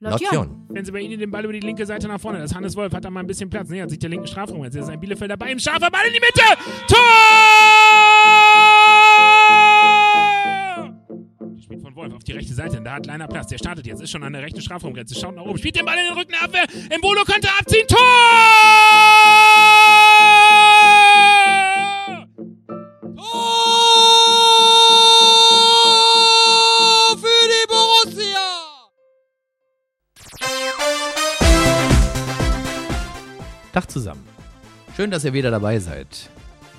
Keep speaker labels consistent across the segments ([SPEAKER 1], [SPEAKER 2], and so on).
[SPEAKER 1] Lotjon.
[SPEAKER 2] Wenn sie bei Ihnen den Ball über die linke Seite nach vorne. Das Hannes Wolf hat da mal ein bisschen Platz. Nähert sich der linken Strafraum. Jetzt ist ein Bielefelder bei ihm. Scharfer Ball in die Mitte. Tor! Die spielt von Wolf auf die rechte Seite. Da hat Leiner Platz. Der startet jetzt. Ist schon an der rechten Strafraumgrenze. Schaut nach oben. Spielt den Ball in den Rücken der Abwehr. Embolo könnte abziehen. Tor!
[SPEAKER 1] Schön, dass ihr wieder dabei seid.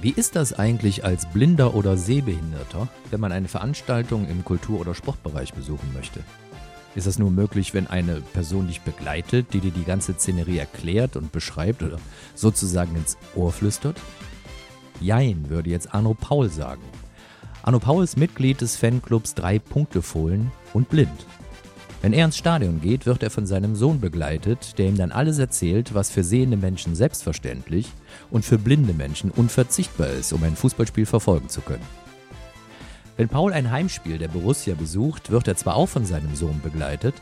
[SPEAKER 1] Wie ist das eigentlich als Blinder oder Sehbehinderter, wenn man eine Veranstaltung im Kultur- oder Sportbereich besuchen möchte? Ist das nur möglich, wenn eine Person dich begleitet, die dir die ganze Szenerie erklärt und beschreibt oder sozusagen ins Ohr flüstert? Jein, würde jetzt Arno Paul sagen. Arno Paul ist Mitglied des Fanclubs Drei Punkte Fohlen und blind. Wenn er ins Stadion geht, wird er von seinem Sohn begleitet, der ihm dann alles erzählt, was für sehende Menschen selbstverständlich und für blinde Menschen unverzichtbar ist, um ein Fußballspiel verfolgen zu können. Wenn Paul ein Heimspiel der Borussia besucht, wird er zwar auch von seinem Sohn begleitet,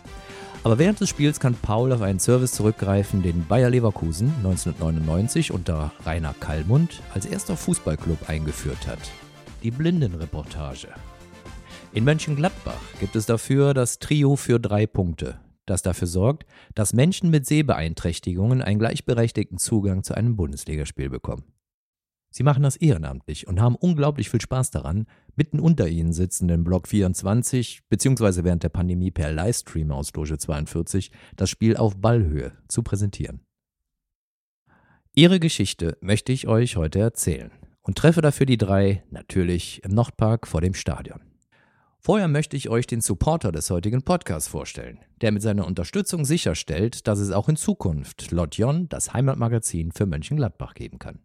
[SPEAKER 1] aber während des Spiels kann Paul auf einen Service zurückgreifen, den Bayer Leverkusen 1999 unter Rainer Kallmund als erster Fußballclub eingeführt hat. Die Blindenreportage. In Mönchengladbach gibt es dafür das Trio für drei Punkte, das dafür sorgt, dass Menschen mit Sehbeeinträchtigungen einen gleichberechtigten Zugang zu einem Bundesligaspiel bekommen. Sie machen das ehrenamtlich und haben unglaublich viel Spaß daran, mitten unter ihnen sitzenden Block 24 beziehungsweise während der Pandemie per Livestream aus Loge 42 das Spiel auf Ballhöhe zu präsentieren. Ihre Geschichte möchte ich euch heute erzählen und treffe dafür die drei natürlich im Nordpark vor dem Stadion. Vorher möchte ich euch den Supporter des heutigen Podcasts vorstellen, der mit seiner Unterstützung sicherstellt, dass es auch in Zukunft Lotjon, das Heimatmagazin für Mönchengladbach, geben kann.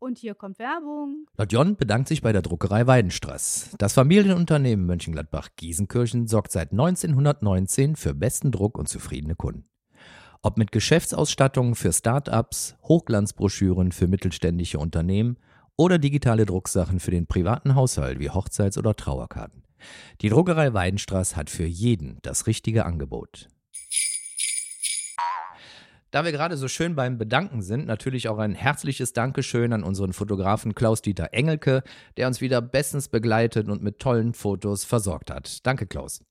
[SPEAKER 3] Und hier kommt Werbung.
[SPEAKER 1] Lotjon bedankt sich bei der Druckerei Weidenstraß. Das Familienunternehmen Mönchengladbach-Giesenkirchen sorgt seit 1919 für besten Druck und zufriedene Kunden. Ob mit Geschäftsausstattungen für Start-ups, Hochglanzbroschüren für mittelständische Unternehmen oder digitale Drucksachen für den privaten Haushalt wie Hochzeits- oder Trauerkarten. Die Druckerei Weidenstraß hat für jeden das richtige Angebot. Da wir gerade so schön beim Bedanken sind, natürlich auch ein herzliches Dankeschön an unseren Fotografen Klaus-Dieter Engelke, der uns wieder bestens begleitet und mit tollen Fotos versorgt hat. Danke, Klaus.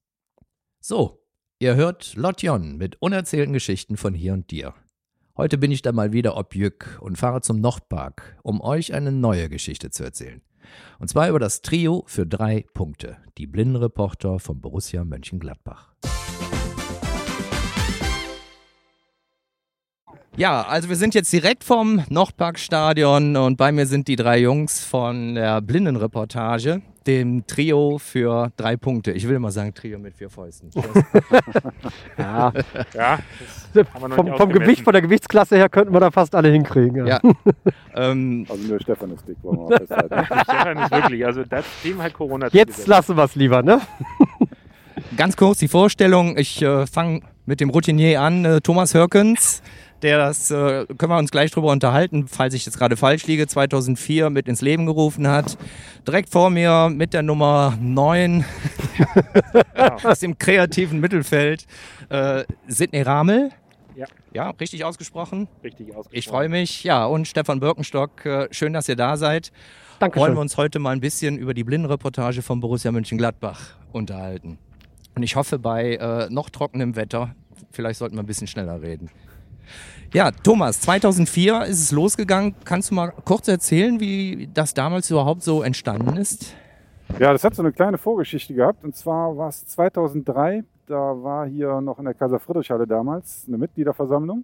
[SPEAKER 1] So, ihr hört Lotjon mit unerzählten Geschichten von hier und dir. Heute bin ich da mal wieder ob Jück und fahre zum Nordpark, um euch eine neue Geschichte zu erzählen. Und zwar über das Trio für drei Punkte, die Blindenreporter von Borussia Mönchengladbach. Ja, also wir sind jetzt direkt vom Nordparkstadion und bei mir sind die drei Jungs von der Blindenreportage, dem Trio für drei Punkte. Ich will immer sagen Trio mit vier Fäusten.
[SPEAKER 4] Ja,
[SPEAKER 2] Ja,
[SPEAKER 4] vom, vom Gewicht, von der Gewichtsklasse her könnten wir da fast alle hinkriegen.
[SPEAKER 1] Ja. ähm,
[SPEAKER 5] Also nur Stefan ist dick, wollen wir mal festhalten.
[SPEAKER 2] Stefan ist wirklich, also das Thema hat Corona
[SPEAKER 4] Jetzt lassen wir es lieber, ne?
[SPEAKER 1] Ganz kurz die Vorstellung. Ich äh, fange mit dem Routinier an, äh, Thomas Hörkens. Der das, äh, können wir uns gleich drüber unterhalten, falls ich jetzt gerade falsch liege, 2004 mit ins Leben gerufen hat. Direkt vor mir mit der Nummer 9 aus dem kreativen Mittelfeld, äh, Sidney Ramel.
[SPEAKER 2] Ja.
[SPEAKER 1] Ja, richtig ausgesprochen.
[SPEAKER 2] richtig ausgesprochen.
[SPEAKER 1] Ich freue mich. Ja, und Stefan Birkenstock, äh, schön, dass ihr da seid. Wollen
[SPEAKER 4] Dankeschön.
[SPEAKER 1] wir uns heute mal ein bisschen über die Blindenreportage von Borussia Mönchengladbach unterhalten. Und ich hoffe, bei äh, noch trockenem Wetter, vielleicht sollten wir ein bisschen schneller reden. Ja, Thomas, 2004 ist es losgegangen. Kannst du mal kurz erzählen, wie das damals überhaupt so entstanden ist?
[SPEAKER 5] Ja, das hat so eine kleine Vorgeschichte gehabt. Und zwar war es 2003, da war hier noch in der Kaiser-Friedrich-Halle damals eine Mitgliederversammlung.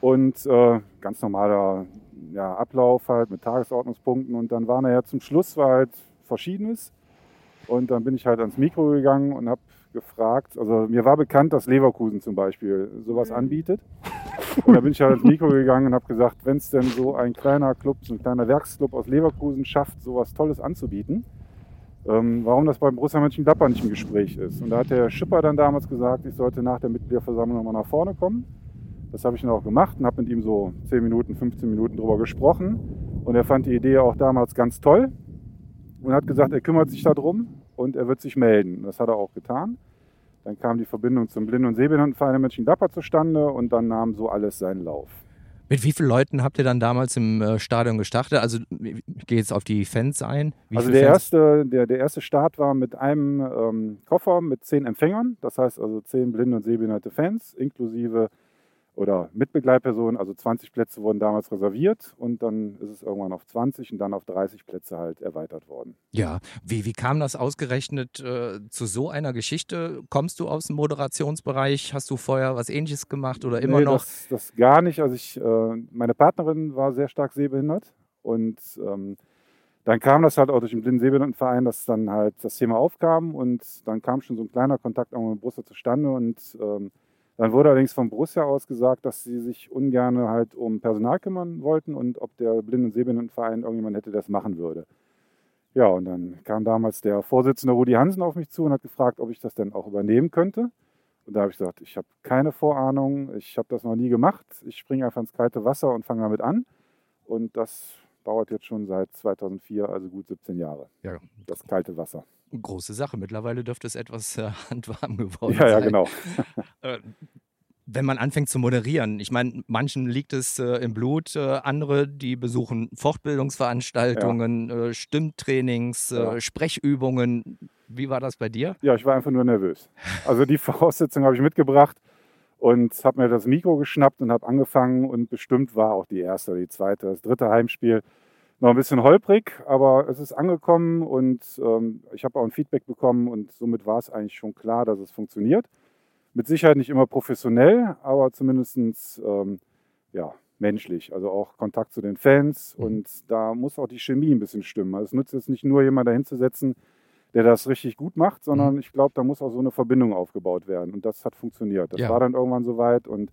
[SPEAKER 5] Und äh, ganz normaler ja, Ablauf halt mit Tagesordnungspunkten. Und dann war nachher zum Schluss war halt Verschiedenes. Und dann bin ich halt ans Mikro gegangen und habe gefragt, also mir war bekannt, dass Leverkusen zum Beispiel sowas anbietet. Und da bin ich halt ans Mikro gegangen und habe gesagt, wenn es denn so ein kleiner Club, so ein kleiner Werksclub aus Leverkusen schafft, sowas Tolles anzubieten, ähm, warum das beim Borussia Mönchengladbach nicht im Gespräch ist. Und da hat der Schipper dann damals gesagt, ich sollte nach der Mitgliederversammlung nochmal nach vorne kommen. Das habe ich dann auch gemacht und habe mit ihm so 10 Minuten, 15 Minuten drüber gesprochen. Und er fand die Idee auch damals ganz toll und hat gesagt, er kümmert sich darum und er wird sich melden. Das hat er auch getan. Dann kam die Verbindung zum Blinden- und Sehbehindertenverein in Mönchengladbach zustande und dann nahm so alles seinen Lauf.
[SPEAKER 1] Mit wie vielen Leuten habt ihr dann damals im äh, Stadion gestartet? Also ich gehe jetzt auf die Fans ein. Wie
[SPEAKER 5] also der
[SPEAKER 1] Fans?
[SPEAKER 5] erste, der, der erste Start war mit einem ähm, Koffer mit zehn Empfängern, das heißt also zehn blinde und sehbehinderte Fans, inklusive oder mit Begleitpersonen, also 20 Plätze wurden damals reserviert und dann ist es irgendwann auf 20 und dann auf 30 Plätze halt erweitert worden.
[SPEAKER 1] Ja, wie, wie kam das ausgerechnet äh, zu so einer Geschichte? Kommst du aus dem Moderationsbereich? Hast du vorher was ähnliches gemacht oder immer
[SPEAKER 5] Nee,
[SPEAKER 1] noch?
[SPEAKER 5] Das, das gar nicht. Also ich, äh, meine Partnerin war sehr stark sehbehindert und ähm, dann kam das halt auch durch den Blinden-Sehbehindertenverein, dass dann halt das Thema aufkam und dann kam schon so ein kleiner Kontakt auch mit Borussia zustande und ähm, dann wurde allerdings von Borussia aus gesagt, dass sie sich ungern halt um Personal kümmern wollten und ob der Blinden- und Sehbehindertenverein irgendjemand hätte, der das machen würde. Ja, und dann kam damals der Vorsitzende Rudi Hansen auf mich zu und hat gefragt, ob ich das denn auch übernehmen könnte. Und da habe ich gesagt, ich habe keine Vorahnung, ich habe das noch nie gemacht. Ich springe einfach ins kalte Wasser und fange damit an. Und das dauert jetzt schon seit 2004, also gut 17 Jahre,
[SPEAKER 1] Ja,
[SPEAKER 5] das kalte Wasser.
[SPEAKER 1] große Sache. Mittlerweile dürfte es etwas äh, handwarm geworden
[SPEAKER 5] Ja, ja,
[SPEAKER 1] sein.
[SPEAKER 5] genau.
[SPEAKER 1] Äh, wenn man anfängt zu moderieren, ich meine, manchen liegt es äh, im Blut, äh, andere, die besuchen Fortbildungsveranstaltungen, äh, Stimmtrainings, äh,
[SPEAKER 5] Ja.
[SPEAKER 1] Sprechübungen. Wie war das bei dir?
[SPEAKER 5] Ja, ich war einfach nur nervös. Also die Voraussetzungen habe ich mitgebracht und habe mir das Mikro geschnappt und habe angefangen und bestimmt war auch die erste, die zweite, das dritte Heimspiel noch ein bisschen holprig, aber es ist angekommen und ähm, ich habe auch ein Feedback bekommen und somit war es eigentlich schon klar, dass es funktioniert. Mit Sicherheit nicht immer professionell, aber zumindest ähm, ja, menschlich, also auch Kontakt zu den Fans
[SPEAKER 1] Mhm.
[SPEAKER 5] und da muss auch die Chemie ein bisschen stimmen. Also es nützt jetzt nicht nur jemand dahin zu setzen, der das richtig gut macht, sondern ich glaube, da muss auch so eine Verbindung aufgebaut werden. Und das hat funktioniert. Das
[SPEAKER 1] Ja.
[SPEAKER 5] war dann irgendwann soweit und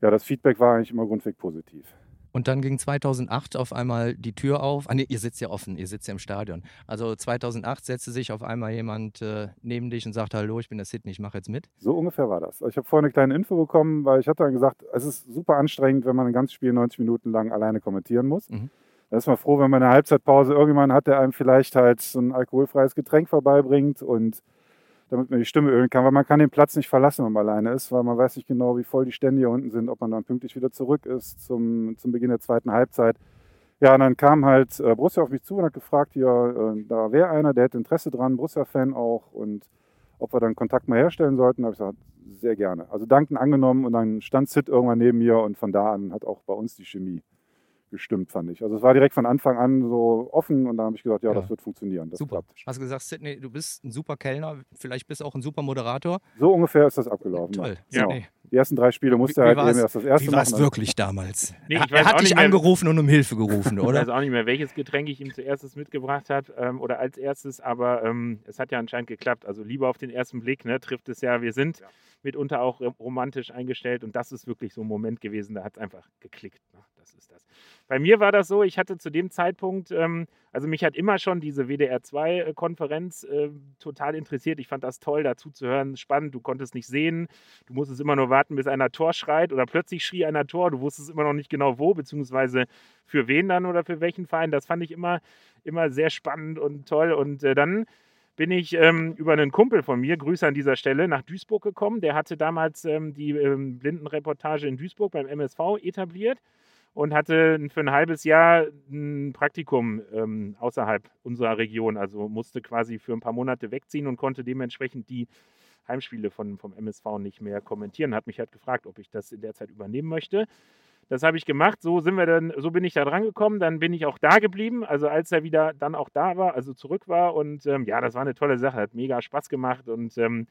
[SPEAKER 5] ja, das Feedback war eigentlich immer grundweg positiv.
[SPEAKER 1] Und dann ging 2008 auf einmal die Tür auf. Ah, nee, ihr sitzt ja offen, ihr sitzt ja im Stadion. Also 2008 setzte sich auf einmal jemand äh, neben dich und sagt: Hallo, ich bin der Sidney, ich mache jetzt mit.
[SPEAKER 5] So ungefähr war das. Ich habe vorhin eine kleine Info bekommen, weil ich hatte dann gesagt, es ist super anstrengend, wenn man ein ganzes Spiel 90 Minuten lang alleine kommentieren muss.
[SPEAKER 1] Mhm.
[SPEAKER 5] Da ist man froh, wenn man in der Halbzeitpause irgendjemand hat, der einem vielleicht halt so ein alkoholfreies Getränk vorbeibringt und damit man die Stimme ölen kann, weil man kann den Platz nicht verlassen, wenn man alleine ist, weil man weiß nicht genau, wie voll die Stände hier unten sind, ob man dann pünktlich wieder zurück ist zum, zum Beginn der zweiten Halbzeit. Ja, und dann kam halt äh, Borussia auf mich zu und hat gefragt, hier, äh, da wäre einer, der hätte Interesse dran, Borussia-Fan auch und ob wir dann Kontakt mal herstellen sollten. Da habe ich gesagt, sehr gerne. Also danken angenommen und dann stand Sid irgendwann neben mir und von da an hat auch bei uns die Chemie gestimmt, fand ich. Also es war direkt von Anfang an so offen und dann habe ich gesagt, ja,
[SPEAKER 1] Ja.
[SPEAKER 5] das wird funktionieren. Das
[SPEAKER 1] Super.
[SPEAKER 5] klappt.
[SPEAKER 1] Hast du gesagt, Sidney, du bist ein super Kellner, vielleicht bist du auch ein super Moderator.
[SPEAKER 5] So ungefähr ist das abgelaufen.
[SPEAKER 1] Toll.
[SPEAKER 5] Ja. Genau. Die ersten drei Spiele musste
[SPEAKER 1] Wie-
[SPEAKER 5] er halt eben erst das erste
[SPEAKER 1] Wie war es wirklich damals?
[SPEAKER 2] Nee,
[SPEAKER 1] er
[SPEAKER 2] ich weiß
[SPEAKER 1] hat
[SPEAKER 2] auch
[SPEAKER 1] dich
[SPEAKER 2] nicht mehr-
[SPEAKER 1] angerufen und um Hilfe gerufen,
[SPEAKER 2] Ich
[SPEAKER 1] oder?
[SPEAKER 2] weiß auch nicht mehr, welches Getränk ich ihm zuerst mitgebracht habe ähm, oder als erstes, aber ähm, es hat ja anscheinend geklappt. Also Liebe auf den ersten Blick ne, trifft es ja. Wir sind mitunter auch romantisch eingestellt und das ist wirklich so ein Moment gewesen, da hat es einfach geklickt. Ne? Das ist das. Bei mir war das so, ich hatte zu dem Zeitpunkt, ähm, also mich hat immer schon diese WDR2-Konferenz äh, total interessiert. Ich fand das toll, dazu zu hören, spannend. Du konntest nicht sehen, du musstest immer nur warten, bis einer Tor schreit oder plötzlich schrie einer Tor. Du wusstest immer noch nicht genau wo, beziehungsweise für wen dann oder für welchen Verein. Das fand ich immer, immer sehr spannend und toll. Und äh, dann bin ich ähm, über einen Kumpel von mir, Grüße an dieser Stelle, nach Duisburg gekommen. Der hatte damals ähm, die ähm, Blindenreportage in Duisburg beim MSV etabliert und hatte für ein halbes Jahr ein Praktikum ähm, außerhalb unserer Region. Also musste quasi für ein paar Monate wegziehen und konnte dementsprechend die Heimspiele von, vom MSV nicht mehr kommentieren. Hat mich halt gefragt, ob ich das in der Zeit übernehmen möchte. Das habe ich gemacht. So sind wir dann, so bin ich da dran gekommen. Dann bin ich auch da geblieben. Also als er wieder dann auch da war, also zurück war. Und ähm, ja, das war eine tolle Sache. Hat mega Spaß gemacht und ähm,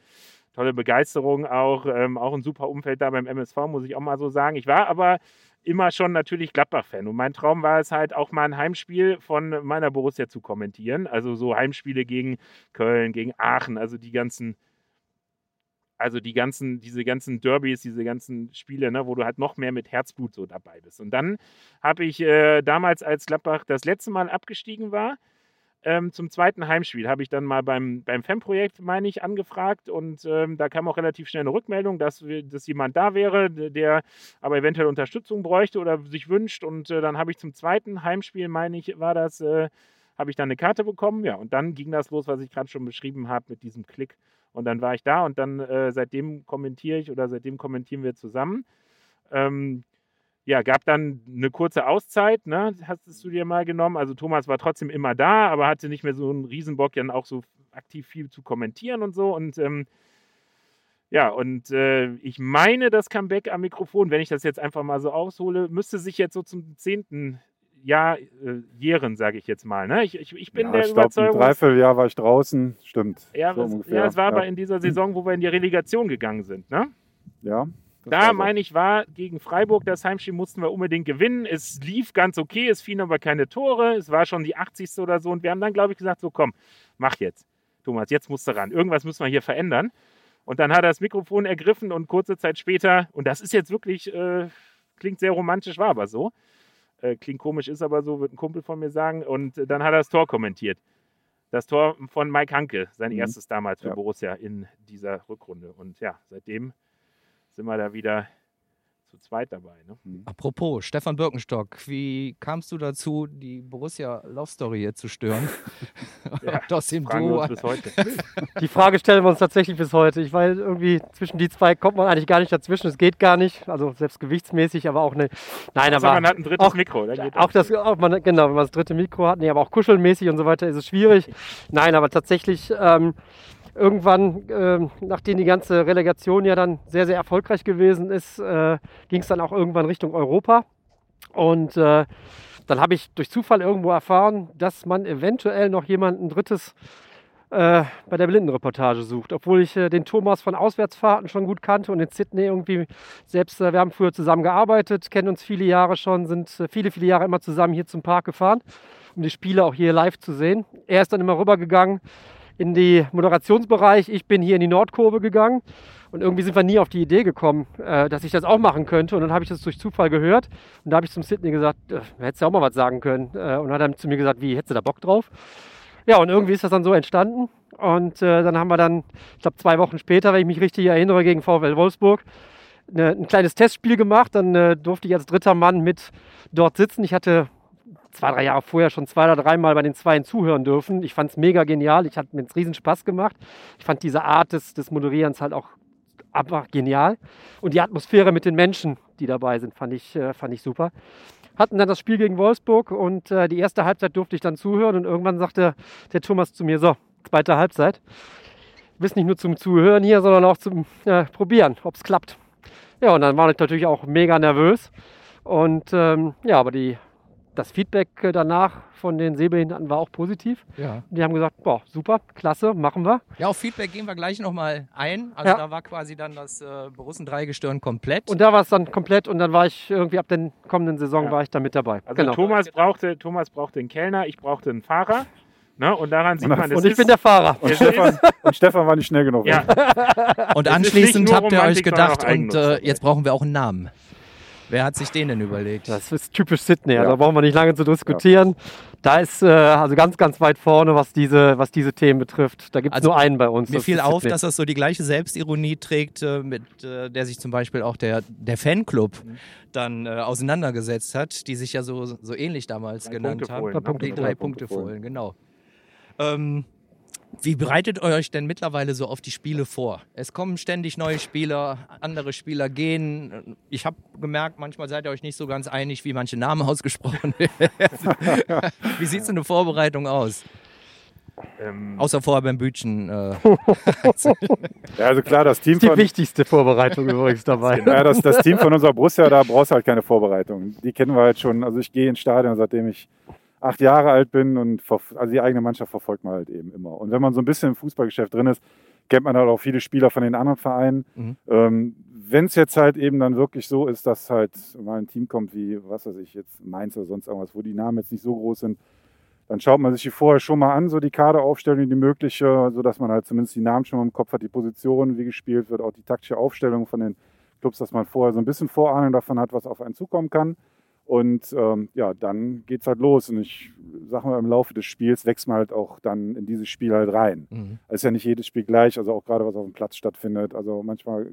[SPEAKER 2] tolle Begeisterung auch. Ähm, auch ein super Umfeld da beim MSV, muss ich auch mal so sagen. Ich war aber immer schon natürlich Gladbach-Fan. Und mein Traum war es halt auch mal ein Heimspiel von meiner Borussia zu kommentieren. Also so Heimspiele gegen Köln, gegen Aachen, also die ganzen also die ganzen, diese ganzen Derbys, diese ganzen Spiele, ne, wo du halt noch mehr mit Herzblut so dabei bist. Und dann habe ich äh, damals, als Gladbach das letzte Mal abgestiegen war, ähm, zum zweiten Heimspiel habe ich dann mal beim, beim FEM-Projekt, meine ich, angefragt und ähm, da kam auch relativ schnell eine Rückmeldung, dass, wir, dass jemand da wäre, der aber eventuell Unterstützung bräuchte oder sich wünscht und äh, dann habe ich zum zweiten Heimspiel, meine ich, war das, äh, habe ich dann eine Karte bekommen, ja, und dann ging das los, was ich gerade schon beschrieben habe mit diesem Klick. Und dann war ich da und dann äh, seitdem kommentiere ich oder seitdem kommentieren wir zusammen. Ähm, ja, gab dann eine kurze Auszeit, ne? Hast du dir mal genommen? Also Thomas war trotzdem immer da, aber hatte nicht mehr so einen Riesenbock, dann auch so aktiv viel zu kommentieren und so. Und ähm, ja, und äh, ich meine, das Comeback am Mikrofon, wenn ich das jetzt einfach mal so aushole, müsste sich jetzt so zum zehnten Jahr äh, jähren, sage ich jetzt mal. Ne? Ich, ich, ich bin
[SPEAKER 5] ja,
[SPEAKER 2] der
[SPEAKER 5] ich glaube, ein
[SPEAKER 2] Überzeugung.
[SPEAKER 5] Dreivierteljahr war ich draußen, stimmt.
[SPEAKER 2] ja,
[SPEAKER 5] so ungefähr.
[SPEAKER 2] ja, es war
[SPEAKER 5] ja.
[SPEAKER 2] aber in dieser Saison, wo wir in die Relegation gegangen sind. Ne?
[SPEAKER 5] Ja,
[SPEAKER 2] Da meine ich, war gegen Freiburg das Heimspiel, mussten wir unbedingt gewinnen. Es lief ganz okay, es fielen aber keine Tore. Es war schon die 80. oder so. Und wir haben dann, glaube ich, gesagt: So, komm, mach jetzt. Thomas, jetzt musst du ran. Irgendwas müssen wir hier verändern. Und dann hat er das Mikrofon ergriffen und kurze Zeit später, und das ist jetzt wirklich, äh, klingt sehr romantisch, war aber so. Äh, klingt komisch, ist aber so, wird ein Kumpel von mir sagen. Und dann hat er das Tor kommentiert. Das Tor von Mike Hanke, sein
[SPEAKER 5] Mhm.
[SPEAKER 2] erstes damals für
[SPEAKER 5] Ja.
[SPEAKER 2] Borussia in dieser Rückrunde. Und ja, seitdem sind wir da wieder zu zweit dabei. Ne?
[SPEAKER 1] Apropos, Stefan Birkenstock, wie kamst du dazu, die Borussia Love Story hier zu stören?
[SPEAKER 2] Ja,
[SPEAKER 1] aus dem Duo
[SPEAKER 2] bis heute.
[SPEAKER 4] Die Frage stellen wir uns tatsächlich bis heute. Ich weiß, irgendwie zwischen die zwei kommt man eigentlich gar nicht dazwischen. Es geht gar nicht. Also selbst gewichtsmäßig, aber auch eine. Nein,
[SPEAKER 2] Also
[SPEAKER 4] aber.
[SPEAKER 2] man hat ein drittes
[SPEAKER 4] auch-
[SPEAKER 2] Mikro. Dann geht
[SPEAKER 4] Auch das, auch man, genau, wenn man das dritte Mikro hat, nee, aber auch kuschelmäßig und so weiter ist es schwierig. Nein, aber tatsächlich ähm, irgendwann, ähm, nachdem die ganze Relegation ja dann sehr, sehr erfolgreich gewesen ist, äh, ging es dann auch irgendwann Richtung Europa. Und äh, dann habe ich durch Zufall irgendwo erfahren, dass man eventuell noch jemanden drittes äh, bei der Blindenreportage sucht. Obwohl ich äh, den Thomas von Auswärtsfahrten schon gut kannte und in Sydney irgendwie selbst, äh, wir haben früher zusammen gearbeitet, kennen uns viele Jahre schon, sind äh, viele, viele Jahre immer zusammen hier zum Park gefahren, um die Spiele auch hier live zu sehen. Er ist dann immer rübergegangen in die Moderationsbereich, ich bin hier in die Nordkurve gegangen und irgendwie sind wir nie auf die Idee gekommen, äh, dass ich das auch machen könnte und dann habe ich das durch Zufall gehört und da habe ich zum Sydney gesagt, äh, hättest du auch mal was sagen können äh, und hat dann zu mir gesagt, wie, hättest du da Bock drauf? Ja, und irgendwie ist das dann so entstanden. Und äh, dann haben wir dann, ich glaube, zwei Wochen später, wenn ich mich richtig erinnere, gegen VfL Wolfsburg ne, ein kleines Testspiel gemacht. Dann äh, durfte ich als dritter Mann mit dort sitzen. Ich hatte zwei, drei Jahre vorher schon zwei oder dreimal bei den Zweien zuhören dürfen. Ich fand es mega genial. Ich hatte mir riesen Spaß gemacht. Ich fand diese Art des, des Moderierens halt auch einfach genial. Und die Atmosphäre mit den Menschen, die dabei sind, fand ich, äh, fand ich super hatten dann das Spiel gegen Wolfsburg und äh, die erste Halbzeit durfte ich dann zuhören und irgendwann sagte der Thomas zu mir, so, zweite Halbzeit. Du bist nicht nur zum Zuhören hier, sondern auch zum äh, Probieren, ob es klappt. Ja, und dann war ich natürlich auch mega nervös. Und ähm, ja, aber die, das Feedback äh, danach von den Sehbehinderten war auch positiv.
[SPEAKER 1] Ja.
[SPEAKER 4] Die haben gesagt, boah, super, klasse, machen wir.
[SPEAKER 1] ja, auf Feedback gehen wir gleich nochmal ein. Also
[SPEAKER 4] Ja.
[SPEAKER 1] da war quasi dann das äh, Borussen-Dreigestirn komplett.
[SPEAKER 4] Und da war es dann komplett und dann war ich irgendwie ab der kommenden Saison
[SPEAKER 2] Ja.
[SPEAKER 4] war ich da mit dabei.
[SPEAKER 2] Also
[SPEAKER 4] genau.
[SPEAKER 2] Thomas, brauchte, Thomas brauchte einen Kellner, ich brauchte einen Fahrer. Ne? Und daran sieht
[SPEAKER 5] Und-
[SPEAKER 2] man, es
[SPEAKER 4] Und ich
[SPEAKER 2] ist,
[SPEAKER 4] bin der Fahrer.
[SPEAKER 5] Und Stefan, und Stefan war nicht schnell genug.
[SPEAKER 2] ja,
[SPEAKER 1] Und anschließend habt ihr euch gedacht, und äh, jetzt brauchen wir auch einen Namen. Wer hat sich den denn überlegt?
[SPEAKER 4] Das ist typisch Sydney, also
[SPEAKER 5] Ja.
[SPEAKER 4] da brauchen wir nicht lange zu diskutieren. Da ist äh, also ganz, ganz weit vorne, was diese, was diese Themen betrifft. Da gibt es
[SPEAKER 1] Also,
[SPEAKER 4] nur einen bei uns.
[SPEAKER 1] Mir fiel auf,
[SPEAKER 4] Sydney.
[SPEAKER 1] dass das so die gleiche Selbstironie trägt, äh, mit äh, der sich zum Beispiel auch der, der Fanclub
[SPEAKER 2] Mhm.
[SPEAKER 1] dann äh, auseinandergesetzt hat, die sich ja so, so ähnlich damals
[SPEAKER 2] Drei
[SPEAKER 1] genannt
[SPEAKER 2] Punkte
[SPEAKER 1] haben.
[SPEAKER 2] Fohlen,
[SPEAKER 4] ne?
[SPEAKER 1] die drei Punkte
[SPEAKER 5] Punkte
[SPEAKER 1] Fohlen, genau. Ähm, wie bereitet ihr euch denn mittlerweile so auf die Spiele vor? Es kommen ständig neue Spieler, andere Spieler gehen. Ich habe gemerkt, manchmal seid ihr euch nicht so ganz einig, wie manche Namen ausgesprochen werden. wie sieht so eine Vorbereitung aus?
[SPEAKER 2] ähm,
[SPEAKER 1] Außer vorher beim Bütchen. Äh,
[SPEAKER 5] Ja, also klar, das Team
[SPEAKER 4] Das ist die
[SPEAKER 5] von,
[SPEAKER 4] wichtigste Vorbereitung übrigens dabei.
[SPEAKER 5] ja, das, das Team von unserer Borussia, da brauchst du halt keine Vorbereitung. Die kennen wir halt schon. Also ich gehe ins Stadion, seitdem ich acht Jahre alt bin und also die eigene Mannschaft verfolgt man halt eben immer. Und wenn man so ein bisschen im Fußballgeschäft drin ist, kennt man halt auch viele Spieler von den anderen Vereinen.
[SPEAKER 1] Mhm.
[SPEAKER 5] Ähm, wenn es jetzt halt eben dann wirklich so ist, dass halt mal ein Team kommt wie, was weiß ich, jetzt Mainz oder sonst irgendwas, wo die Namen jetzt nicht so groß sind, dann schaut man sich die vorher schon mal an, so die Kaderaufstellung, die mögliche, sodass man halt zumindest die Namen schon mal im Kopf hat, die Positionen, wie gespielt wird, auch die taktische Aufstellung von den Clubs, dass man vorher so ein bisschen Vorahnung davon hat, was auf einen zukommen kann. Und ähm, ja, dann geht's halt los. Und ich sag mal, im Laufe des Spiels wächst man halt auch dann in dieses Spiel halt rein.
[SPEAKER 1] mhm.
[SPEAKER 5] Es ist ja nicht jedes Spiel gleich, also auch gerade was auf dem Platz stattfindet. Also manchmal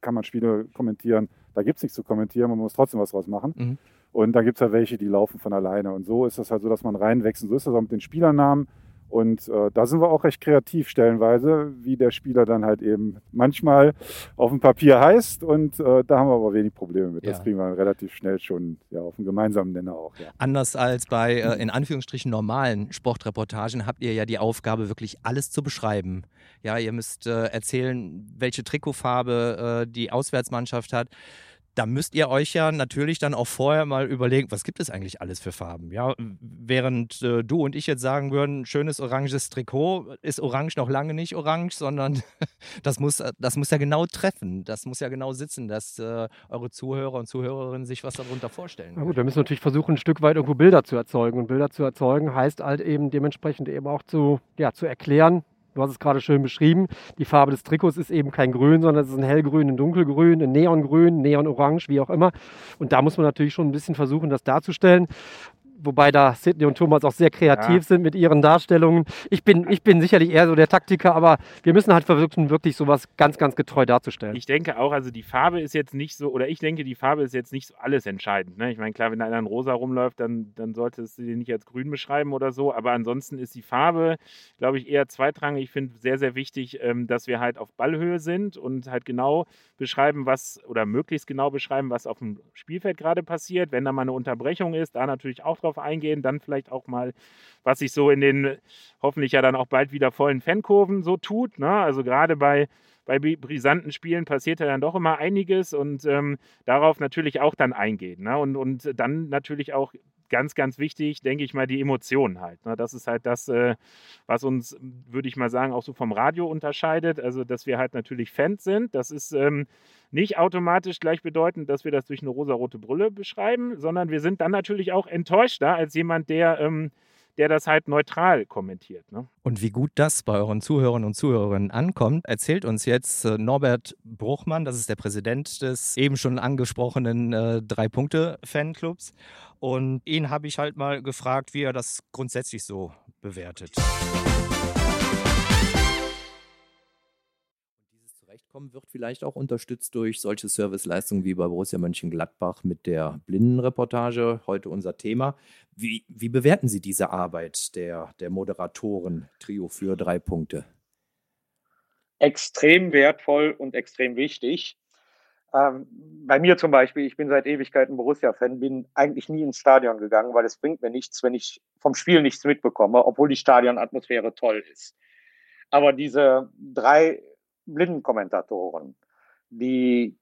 [SPEAKER 5] kann man Spiele kommentieren, da gibt es nichts zu kommentieren, man muss trotzdem was draus machen.
[SPEAKER 1] Mhm.
[SPEAKER 5] Und da gibt es ja welche, die laufen von alleine. Und so ist das halt so, dass man reinwächst. Und so ist das auch mit den Spielernamen. Und äh, da sind wir auch recht kreativ stellenweise, wie der Spieler dann halt eben manchmal auf dem Papier heißt. Und äh, da haben wir aber wenig Probleme mit. Das
[SPEAKER 1] Ja.
[SPEAKER 5] kriegen wir relativ schnell schon ja, auf einen gemeinsamen Nenner auch. Ja.
[SPEAKER 1] Anders als bei äh, in Anführungsstrichen normalen Sportreportagen habt ihr ja die Aufgabe, wirklich alles zu beschreiben. Ja, ihr müsst äh, erzählen, welche Trikotfarbe äh, die Auswärtsmannschaft hat. Da müsst ihr euch ja natürlich dann auch vorher mal überlegen, was gibt es eigentlich alles für Farben? Ja, während äh, du und ich jetzt sagen würden, schönes oranges Trikot, ist orange noch lange nicht orange, sondern das muss, das muss ja genau treffen. Das muss ja genau sitzen, dass äh, eure Zuhörer und Zuhörerinnen sich was darunter vorstellen.
[SPEAKER 4] Na gut, da müssen wir natürlich versuchen, ein Stück weit irgendwo Bilder zu erzeugen. Und Bilder zu erzeugen heißt halt eben dementsprechend eben auch zu, ja, zu erklären, du hast es gerade schön beschrieben, die Farbe des Trikots ist eben kein Grün, sondern es ist ein hellgrün, ein dunkelgrün, ein Neongrün, Neonorange, wie auch immer. Und da muss man natürlich schon ein bisschen versuchen, das darzustellen. Wobei da Sidney und Thomas auch sehr kreativ
[SPEAKER 2] Ja.
[SPEAKER 4] sind mit ihren Darstellungen. Ich bin, ich bin sicherlich eher so der Taktiker, aber wir müssen halt versuchen, wirklich sowas ganz, ganz getreu darzustellen.
[SPEAKER 2] Ich denke auch, also die Farbe ist jetzt nicht so, oder ich denke, die Farbe ist jetzt nicht so alles entscheidend. Ne? Ich meine, klar, wenn einer in rosa rumläuft, dann, dann solltest du den nicht als grün beschreiben oder so. Aber ansonsten ist die Farbe, glaube ich, eher zweitrangig. Ich finde sehr, sehr wichtig, ähm, dass wir halt auf Ballhöhe sind und halt genau beschreiben, was, oder möglichst genau beschreiben, was auf dem Spielfeld gerade passiert. Wenn da mal eine Unterbrechung ist, da natürlich auch drauf eingehen. Dann vielleicht auch mal, was sich so in den hoffentlich ja dann auch bald wieder vollen Fankurven so tut. Ne? Also gerade bei bei bri- brisanten Spielen passiert ja dann doch immer einiges und ähm, darauf natürlich auch dann eingehen. Ne? Und, und dann natürlich auch ganz, ganz wichtig, denke ich mal, die Emotionen halt. Ne? Das ist halt das, äh, was uns, würde ich mal sagen, auch so vom Radio unterscheidet. Also, dass wir halt natürlich Fans sind. Das ist ähm, nicht automatisch gleichbedeutend, dass wir das durch eine rosarote Brille beschreiben, sondern wir sind dann natürlich auch enttäuschter als jemand, der, ähm, der das halt neutral kommentiert. Ne?
[SPEAKER 1] Und wie gut das bei euren Zuhörern und Zuhörerinnen ankommt, erzählt uns jetzt äh, Norbert Bruchmann, das ist der Präsident des eben schon angesprochenen äh, Drei-Punkte-Fanclubs. Und ihn habe ich halt mal gefragt, wie er das grundsätzlich so bewertet. Zurechtkommen wird vielleicht auch unterstützt durch solche Serviceleistungen wie bei Borussia Mönchengladbach mit der Blindenreportage, heute unser Thema. Wie, wie bewerten Sie diese Arbeit der, der Moderatoren Trio für drei Punkte?
[SPEAKER 6] extrem wertvoll und extrem wichtig. Ähm, bei mir zum Beispiel, ich bin seit Ewigkeiten Borussia-Fan, bin eigentlich nie ins Stadion gegangen, weil es bringt mir nichts, wenn ich vom Spiel nichts mitbekomme, obwohl die Stadionatmosphäre toll ist. Aber diese drei Blindenkommentatoren, die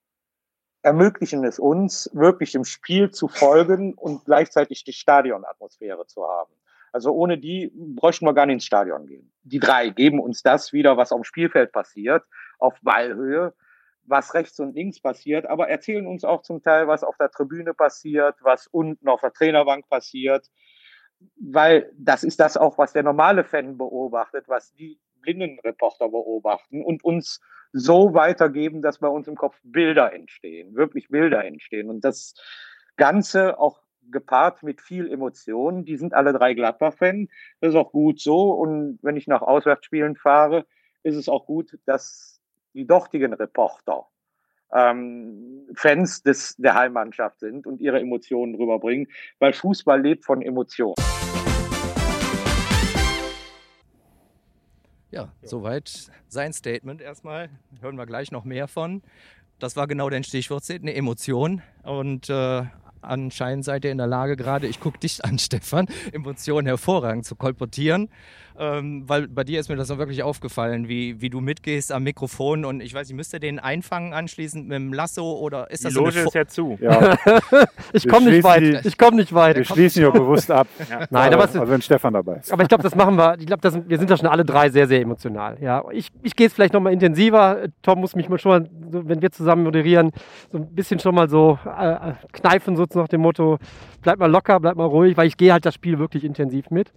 [SPEAKER 6] ermöglichen es uns, wirklich dem Spiel zu folgen und gleichzeitig die Stadionatmosphäre zu haben. Also ohne die bräuchten wir gar nicht ins Stadion gehen. Die drei geben uns das wieder, was auf dem Spielfeld passiert, auf Ballhöhe, was rechts und links passiert, aber erzählen uns auch zum Teil, was auf der Tribüne passiert, was unten auf der Trainerbank passiert, weil das ist das auch, was der normale Fan beobachtet, was die blinden Reporter beobachten und uns so weitergeben, dass bei uns im Kopf Bilder entstehen, wirklich Bilder entstehen und das Ganze auch gepaart mit viel Emotionen. Die sind alle drei Gladbach-Fan. Das ist auch gut so. Und wenn ich nach Auswärtsspielen fahre, ist es auch gut, dass die dortigen Reporter ähm, Fans des, der Heimmannschaft sind und ihre Emotionen rüberbringen, weil Fußball lebt von Emotionen.
[SPEAKER 1] Ja, soweit sein Statement erstmal. Hören wir gleich noch mehr von. Das war genau dein Stichwort, Sid, eine Emotion. Und äh, anscheinend seid ihr in der Lage, gerade, ich gucke dich an, Stefan, Emotionen hervorragend zu kolportieren. Ähm, weil bei dir ist mir das auch wirklich aufgefallen, wie, wie du mitgehst am Mikrofon. Und ich weiß nicht, müsst ihr den einfangen anschließend mit dem Lasso oder ist
[SPEAKER 2] Die
[SPEAKER 1] das so eine
[SPEAKER 2] Loge
[SPEAKER 1] Fo-
[SPEAKER 2] ist ja zu.
[SPEAKER 5] Ja,
[SPEAKER 4] Ich komme nicht weit.
[SPEAKER 5] die-
[SPEAKER 4] Ich komme nicht weit.
[SPEAKER 5] wir schließen ja bewusst ab.
[SPEAKER 4] Nein, aber es,
[SPEAKER 5] also wenn Stefan dabei ist.
[SPEAKER 4] Aber ich glaube, das machen wir. Ich glaube, wir sind da schon alle drei sehr, sehr emotional. Ja, ich, ich gehe es vielleicht noch mal intensiver. Tom muss mich mal schon mal, so, wenn wir zusammen moderieren, so ein bisschen schon mal so äh, kneifen, so nach dem Motto: Bleib mal locker, bleib mal ruhig, weil ich gehe halt das Spiel wirklich intensiv mit.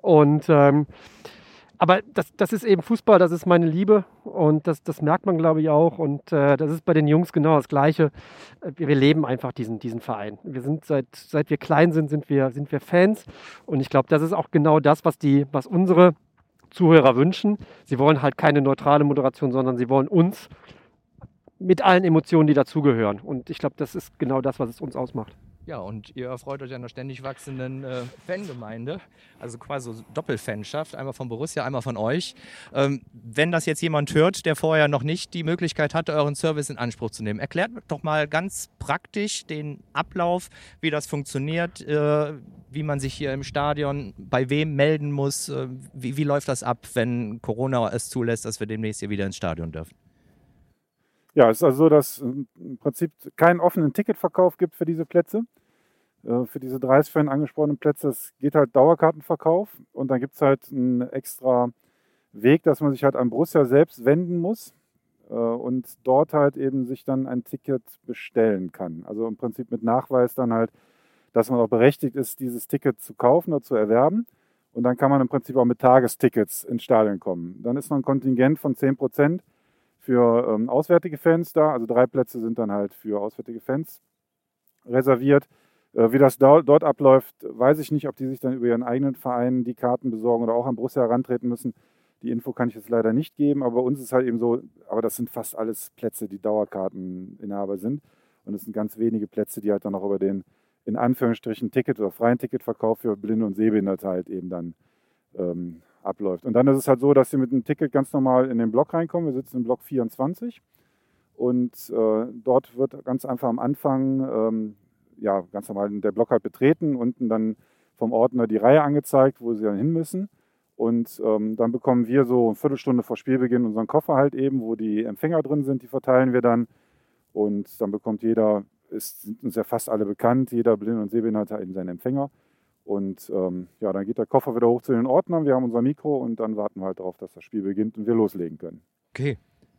[SPEAKER 4] Und ähm, aber das, das ist eben Fußball, das ist meine Liebe und das, das merkt man, glaube ich, auch. Und äh, das ist bei den Jungs genau das Gleiche. Äh, Wir, wir leben einfach diesen, diesen Verein. Wir sind seit, seit wir klein sind, sind wir, sind wir Fans. Und ich glaube, das ist auch genau das, was, die, was unsere Zuhörer wünschen. Sie wollen halt keine neutrale Moderation, sondern sie wollen uns mit allen Emotionen, die dazugehören. Und ich glaube, das ist genau das, was es uns ausmacht.
[SPEAKER 1] Ja, und ihr erfreut euch an einer ständig wachsenden äh, Fangemeinde, also quasi Doppelfanschaft, einmal von Borussia, einmal von euch. Ähm, wenn das jetzt jemand hört, der vorher noch nicht die Möglichkeit hatte, euren Service in Anspruch zu nehmen, erklärt doch mal ganz praktisch den Ablauf, wie das funktioniert, äh, wie man sich hier im Stadion bei wem melden muss, äh, wie, wie läuft das ab, wenn Corona es zulässt, dass wir demnächst hier wieder ins Stadion dürfen.
[SPEAKER 5] Ja, es ist also so, dass es im Prinzip keinen offenen Ticketverkauf gibt für diese Plätze. Äh, für diese 30 vorhin angesprochenen Plätze. Es geht halt Dauerkartenverkauf und dann gibt es halt einen extra Weg, dass man sich halt an Borussia selbst wenden muss äh, und dort halt eben sich dann ein Ticket bestellen kann. Also im Prinzip mit Nachweis dann halt, dass man auch berechtigt ist, dieses Ticket zu kaufen oder zu erwerben. Und dann kann man im Prinzip auch mit Tagestickets ins Stadion kommen. Dann ist noch ein Kontingent von 10 Prozent für ähm, auswärtige Fans da. Also drei Plätze sind dann halt für auswärtige Fans reserviert. Äh, wie das da, dort abläuft, weiß ich nicht, ob die sich dann über ihren eigenen Verein die Karten besorgen oder auch an Borussia herantreten müssen. Die Info kann ich jetzt leider nicht geben, aber bei uns ist halt eben so, aber das sind fast alles Plätze, die Dauerkarteninhaber sind. Und es sind ganz wenige Plätze, die halt dann auch über den in Anführungsstrichen Ticket oder freien Ticketverkauf für Blinde und Sehbehinderte halt eben dann ähm, abläuft. Und dann ist es halt so, dass sie mit einem Ticket ganz normal in den Block reinkommen. Wir sitzen im Block 24 und äh, dort wird ganz einfach am Anfang ähm, ja, ganz normal der Block halt betreten, unten dann vom Ordner die Reihe angezeigt, wo sie dann hin müssen. Und ähm, dann bekommen wir so eine Viertelstunde vor Spielbeginn unseren Koffer halt eben, wo die Empfänger drin sind, die verteilen wir dann. Und dann bekommt jeder, ist, sind uns ja fast alle bekannt, jeder Blind- und Sehbehinderte hat eben seinen Empfänger. Und ähm, ja, dann geht der Koffer wieder hoch zu den Ordnern, wir haben unser Mikro und dann warten wir halt darauf, dass das Spiel beginnt und wir loslegen können.
[SPEAKER 1] Okay,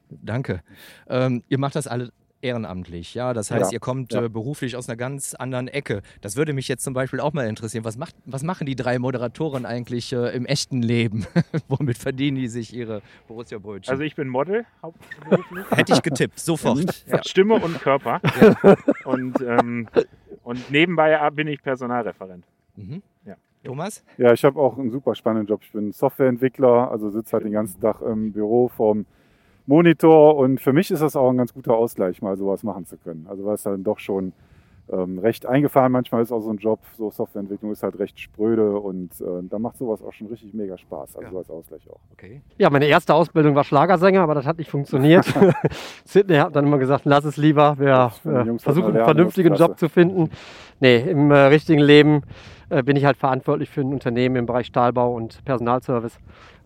[SPEAKER 1] danke. Ähm, ihr macht das alle ehrenamtlich, ja. Das heißt,
[SPEAKER 5] Ja,
[SPEAKER 1] ihr kommt
[SPEAKER 5] ja.
[SPEAKER 1] äh, beruflich aus einer ganz anderen Ecke. Das würde mich jetzt zum Beispiel auch mal interessieren. Was, macht, was machen die drei Moderatoren eigentlich äh, im echten Leben? Womit verdienen die sich ihre Borussia-Brötchen?
[SPEAKER 2] Also ich bin Model, hauptberuflich.
[SPEAKER 1] Hätte ich getippt, sofort.
[SPEAKER 2] Ja, Stimme und Körper. Und, ähm, und nebenbei bin ich Personalreferent.
[SPEAKER 1] Mhm.
[SPEAKER 2] Ja.
[SPEAKER 1] Thomas?
[SPEAKER 5] Ja, ich habe auch einen super spannenden Job. Ich bin Softwareentwickler, also sitze halt den ganzen Tag im Büro vorm Monitor und für mich ist das auch ein ganz guter Ausgleich, mal sowas machen zu können. Also weil es dann doch schon ähm, recht eingefahren manchmal ist auch so ein Job, so Softwareentwicklung ist halt recht spröde und äh, da macht sowas auch schon richtig mega Spaß, also
[SPEAKER 1] Ja.
[SPEAKER 5] so als Ausgleich auch.
[SPEAKER 1] Okay.
[SPEAKER 4] Ja, meine erste Ausbildung war Schlagersänger, aber das hat nicht funktioniert. Sidney hat dann immer gesagt, lass es lieber, wir äh,
[SPEAKER 5] Jungs
[SPEAKER 4] versuchen einen vernünftigen Job zu finden. Nee, im äh, richtigen Leben äh, bin ich halt verantwortlich für ein Unternehmen im Bereich Stahlbau und Personalservice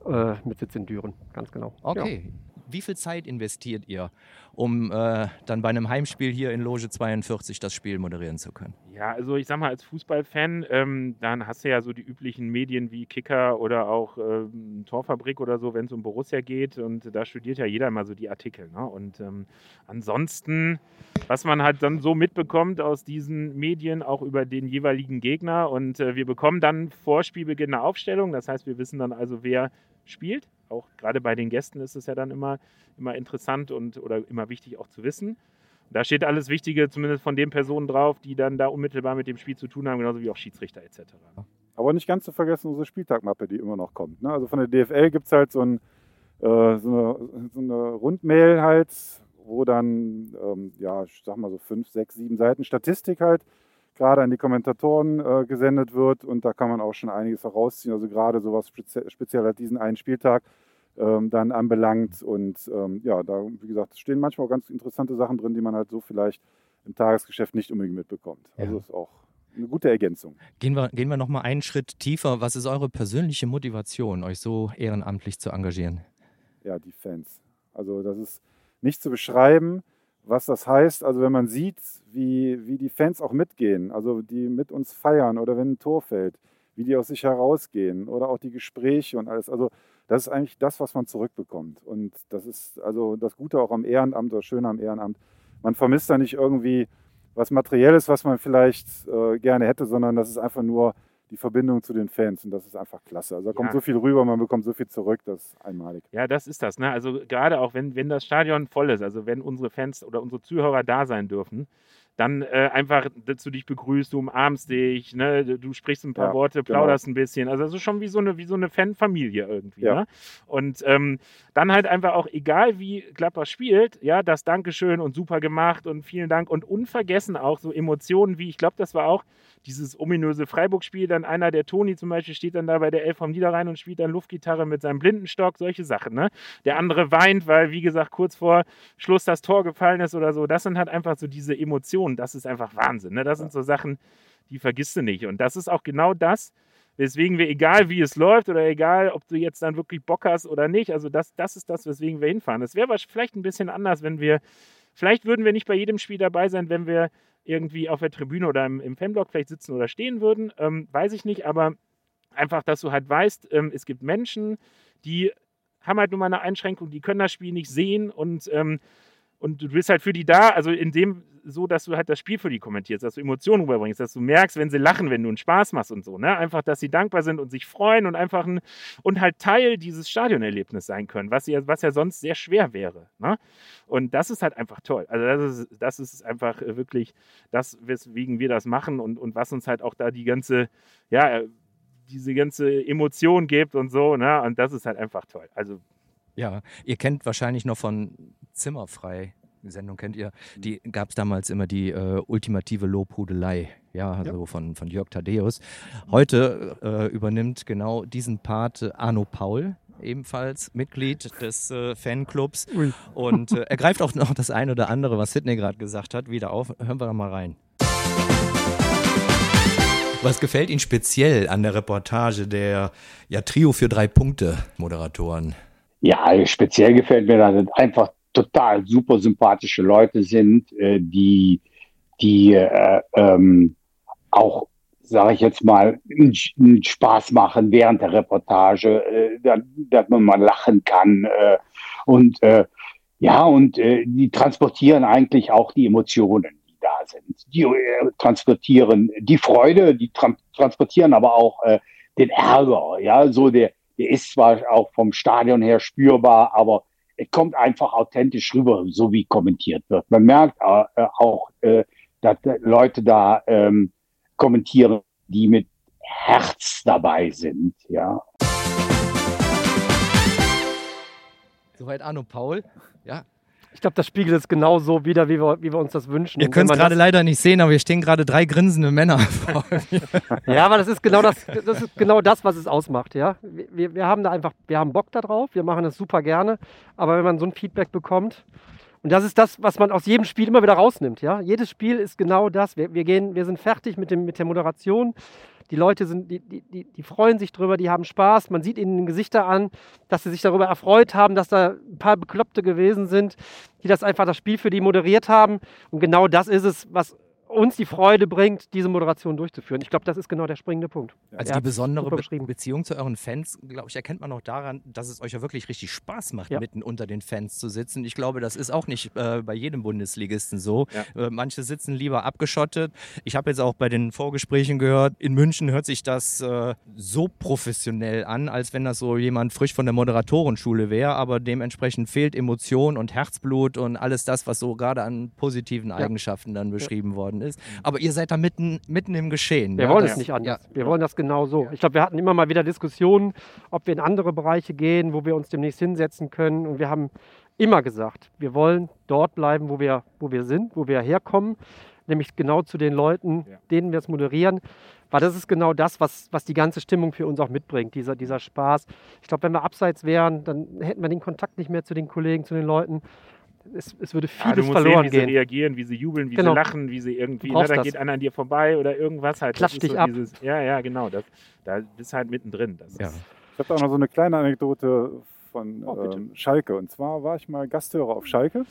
[SPEAKER 4] äh, mit Sitz in Düren, ganz genau.
[SPEAKER 1] Okay. Wie viel Zeit investiert ihr, um äh, dann bei einem Heimspiel hier in Loge 42 das Spiel moderieren zu können?
[SPEAKER 2] Ja, also ich sag mal, als Fußballfan, ähm, dann hast du ja so die üblichen Medien wie Kicker oder auch ähm, Torfabrik oder so, wenn es um Borussia geht. Und da studiert ja jeder mal so die Artikel. Ne? Und ähm, ansonsten, was man halt dann so mitbekommt aus diesen Medien, auch über den jeweiligen Gegner. Und äh, wir bekommen dann vor Spielbeginn eine Aufstellung. Das heißt, wir wissen dann also, wer spielt. Auch gerade bei den Gästen ist es ja dann immer, immer interessant und oder immer wichtig auch zu wissen. Da steht alles Wichtige, zumindest von den Personen drauf, die dann da unmittelbar mit dem Spiel zu tun haben, genauso wie auch Schiedsrichter etc.
[SPEAKER 5] Aber nicht ganz zu vergessen unsere Spieltagmappe, die immer noch kommt. Ne? Also von der DFL gibt es halt so, ein, äh, so, eine, so eine Rundmail halt, wo dann, ähm, ja, ich sag mal so fünf, sechs, sieben Seiten Statistik halt gerade an die Kommentatoren äh, gesendet wird und da kann man auch schon einiges herausziehen. Also gerade sowas spezi speziell halt diesen einen Spieltag ähm, dann anbelangt und ähm, ja, da, wie gesagt, stehen manchmal auch ganz interessante Sachen drin, die man halt so vielleicht im Tagesgeschäft nicht unbedingt mitbekommt. Also
[SPEAKER 1] Ja.
[SPEAKER 5] ist auch eine gute Ergänzung.
[SPEAKER 1] Gehen wir, gehen wir noch mal einen Schritt tiefer. Was ist eure persönliche Motivation, euch so ehrenamtlich zu engagieren?
[SPEAKER 5] ja, die Fans. Also das ist nicht zu beschreiben, was das heißt. Also wenn man sieht, wie, wie die Fans auch mitgehen, also die mit uns feiern oder wenn ein Tor fällt, wie die aus sich herausgehen oder auch die Gespräche und alles. Also das ist eigentlich das, was man zurückbekommt. Und das ist also das Gute auch am Ehrenamt oder Schöne am Ehrenamt. Man vermisst da nicht irgendwie was Materielles, was man vielleicht äh, gerne hätte, sondern das ist einfach nur die Verbindung zu den Fans und das ist einfach klasse. Also da kommt
[SPEAKER 2] Ja.
[SPEAKER 5] so viel rüber, man bekommt so viel zurück, das ist einmalig.
[SPEAKER 2] Ja, das ist das. Ne? Also gerade auch wenn, wenn das Stadion voll ist, also wenn unsere Fans oder unsere Zuhörer da sein dürfen, dann äh, einfach, dass du dich begrüßt, du umarmst dich, ne? du sprichst ein paar
[SPEAKER 5] Ja,
[SPEAKER 2] Worte,
[SPEAKER 5] genau.
[SPEAKER 2] plauderst ein bisschen. Also das ist schon wie so eine, wie so eine Fanfamilie irgendwie.
[SPEAKER 5] Ja.
[SPEAKER 2] Ne? Und ähm, dann halt einfach auch, egal wie Gladbach spielt, ja, das Dankeschön und super gemacht und vielen Dank und unvergessen auch so Emotionen wie, ich glaube, das war auch dieses ominöse Freiburg-Spiel, dann einer, der Toni zum Beispiel, steht dann da bei der Elf vom Niederrhein und spielt dann Luftgitarre mit seinem Blindenstock, solche Sachen. Ne? Der andere weint, weil, wie gesagt, kurz vor Schluss das Tor gefallen ist oder so. Das sind halt einfach so diese Emotionen. Das ist einfach Wahnsinn. Ne? Das sind so Sachen, die vergisst du nicht. Und das ist auch genau das, weswegen wir, egal wie es läuft oder egal, ob du jetzt dann wirklich Bock hast oder nicht, also das, das ist das, weswegen wir hinfahren. Es wäre vielleicht ein bisschen anders, wenn wir, vielleicht würden wir nicht bei jedem Spiel dabei sein, wenn wir irgendwie auf der Tribüne oder im, im Fanblock vielleicht sitzen oder stehen würden. Ähm, weiß ich nicht, aber einfach, dass du halt weißt, ähm, es gibt Menschen, die haben halt nur mal eine Einschränkung, die können das Spiel nicht sehen und, ähm, und du bist halt für die da, also in dem so, dass du halt das Spiel für die kommentierst, dass du Emotionen rüberbringst, dass du merkst, wenn sie lachen, wenn du einen Spaß machst und so, ne? Einfach, dass sie dankbar sind und sich freuen und einfach ein, und halt Teil dieses Stadionerlebnisses sein können, was ja, was ja sonst sehr schwer wäre, ne? Und das ist halt einfach toll. Also das ist, das ist einfach äh, wirklich das, weswegen wir das machen und, und was uns halt auch da die ganze, ja, äh, diese ganze Emotion gibt und so, ne? Und das ist halt einfach toll. Also
[SPEAKER 1] Ja, ihr kennt wahrscheinlich noch von Zimmerfrei. Die Sendung kennt ihr. Die gab es damals immer die äh, ultimative Lobhudelei, ja, also Von, von Jörg Thaddeus. Heute äh, übernimmt genau diesen Part äh, Arno Paul, ebenfalls Mitglied des äh, Fanclubs.
[SPEAKER 4] Ui.
[SPEAKER 1] Und äh, er greift auch noch das eine oder andere, was Sidney gerade gesagt hat, wieder auf. Hören wir da mal rein. Was gefällt Ihnen speziell an der Reportage der ja, Trio für drei Punkte Moderatoren?
[SPEAKER 7] Ja, speziell gefällt mir, dass es einfach total super sympathische Leute sind, äh, die, die äh, ähm, auch, sage ich jetzt mal, einen Spaß machen während der Reportage, äh, dass, dass man mal lachen kann. Äh, und äh, ja, und äh, die transportieren eigentlich auch die Emotionen, die da sind. Die äh, transportieren die Freude, die tran transportieren aber auch äh, den Ärger. Ja, so der, der ist zwar auch vom Stadion her spürbar, aber es kommt einfach authentisch rüber, so wie kommentiert wird. Man merkt äh, äh, auch, äh, dass Leute da ähm, kommentieren, die mit Herz dabei sind. Ja,
[SPEAKER 1] Soweit Arno Paul. Ja,
[SPEAKER 4] Ich glaube, das spiegelt es genau so wider, wie wir, wie wir uns das wünschen.
[SPEAKER 1] Ihr könnt es gerade leider nicht sehen, aber hier stehen gerade drei grinsende Männer vor mir.
[SPEAKER 4] Ja, aber das ist genau das, das ist genau das, was es ausmacht, ja. Wir, wir haben da einfach, wir haben Bock da drauf, wir machen das super gerne, aber wenn man so ein Feedback bekommt, und das ist das, was man aus jedem Spiel immer wieder rausnimmt, ja. Jedes Spiel ist genau das. Wir, wir gehen, wir sind fertig mit, dem, mit der Moderation. Die Leute sind, die, die, die, freuen sich drüber, die haben Spaß. Man sieht ihnen Gesichter an, dass sie sich darüber erfreut haben, dass da ein paar Bekloppte gewesen sind, die das einfach das Spiel für die moderiert haben. Und genau das ist es, was uns die Freude bringt, diese Moderation durchzuführen. Ich glaube, das ist genau der springende Punkt.
[SPEAKER 1] Also
[SPEAKER 4] Er
[SPEAKER 1] die besondere Be. Beziehung zu euren Fans, glaube ich, erkennt man auch daran, dass es euch ja wirklich richtig Spaß macht,
[SPEAKER 4] Ja.
[SPEAKER 1] mitten unter den Fans zu sitzen. Ich glaube, das ist auch nicht äh, bei jedem Bundesligisten so. Äh, manche sitzen lieber abgeschottet. Ich habe jetzt auch bei den Vorgesprächen gehört, in München hört sich das äh, so professionell an, als wenn das so jemand frisch von der Moderatorenschule wäre, aber dementsprechend fehlt Emotion und Herzblut und alles das, was so gerade an positiven Eigenschaften dann beschrieben worden ist. Aber ihr seid da mitten, mitten im Geschehen.
[SPEAKER 4] Wir
[SPEAKER 1] ja?
[SPEAKER 4] wollen
[SPEAKER 1] Das-
[SPEAKER 4] es nicht anders.
[SPEAKER 1] Ja.
[SPEAKER 4] Wir wollen das genau so. Ich glaube, wir hatten immer mal wieder Diskussionen, ob wir in andere Bereiche gehen, wo wir uns demnächst hinsetzen können. Und wir haben immer gesagt, wir wollen dort bleiben, wo wir, wo wir sind, wo wir herkommen, nämlich genau zu den Leuten, denen wir es moderieren. Weil das ist genau das, was, was die ganze Stimmung für uns auch mitbringt, dieser, dieser Spaß. Ich glaube, wenn wir abseits wären, dann hätten wir den Kontakt nicht mehr zu den Kollegen, zu den Leuten. Es, es würde
[SPEAKER 2] Ja, du
[SPEAKER 4] vieles
[SPEAKER 2] musst sehen,
[SPEAKER 4] verloren
[SPEAKER 2] wie sie
[SPEAKER 4] gehen.
[SPEAKER 2] reagieren, wie sie jubeln, wie
[SPEAKER 4] Genau.
[SPEAKER 2] sie lachen, wie sie irgendwie, ne, da
[SPEAKER 4] das.
[SPEAKER 2] geht einer an dir vorbei oder irgendwas halt.
[SPEAKER 4] Klatscht dich
[SPEAKER 2] so
[SPEAKER 4] ab.
[SPEAKER 2] Dieses, ja, ja, genau. Das, da bist halt mittendrin. Das
[SPEAKER 1] Ja.
[SPEAKER 2] ist,
[SPEAKER 5] Ich habe da auch noch so eine kleine Anekdote von
[SPEAKER 2] Oh,
[SPEAKER 5] ähm, Schalke. Und zwar war ich mal Gasthörer auf Schalke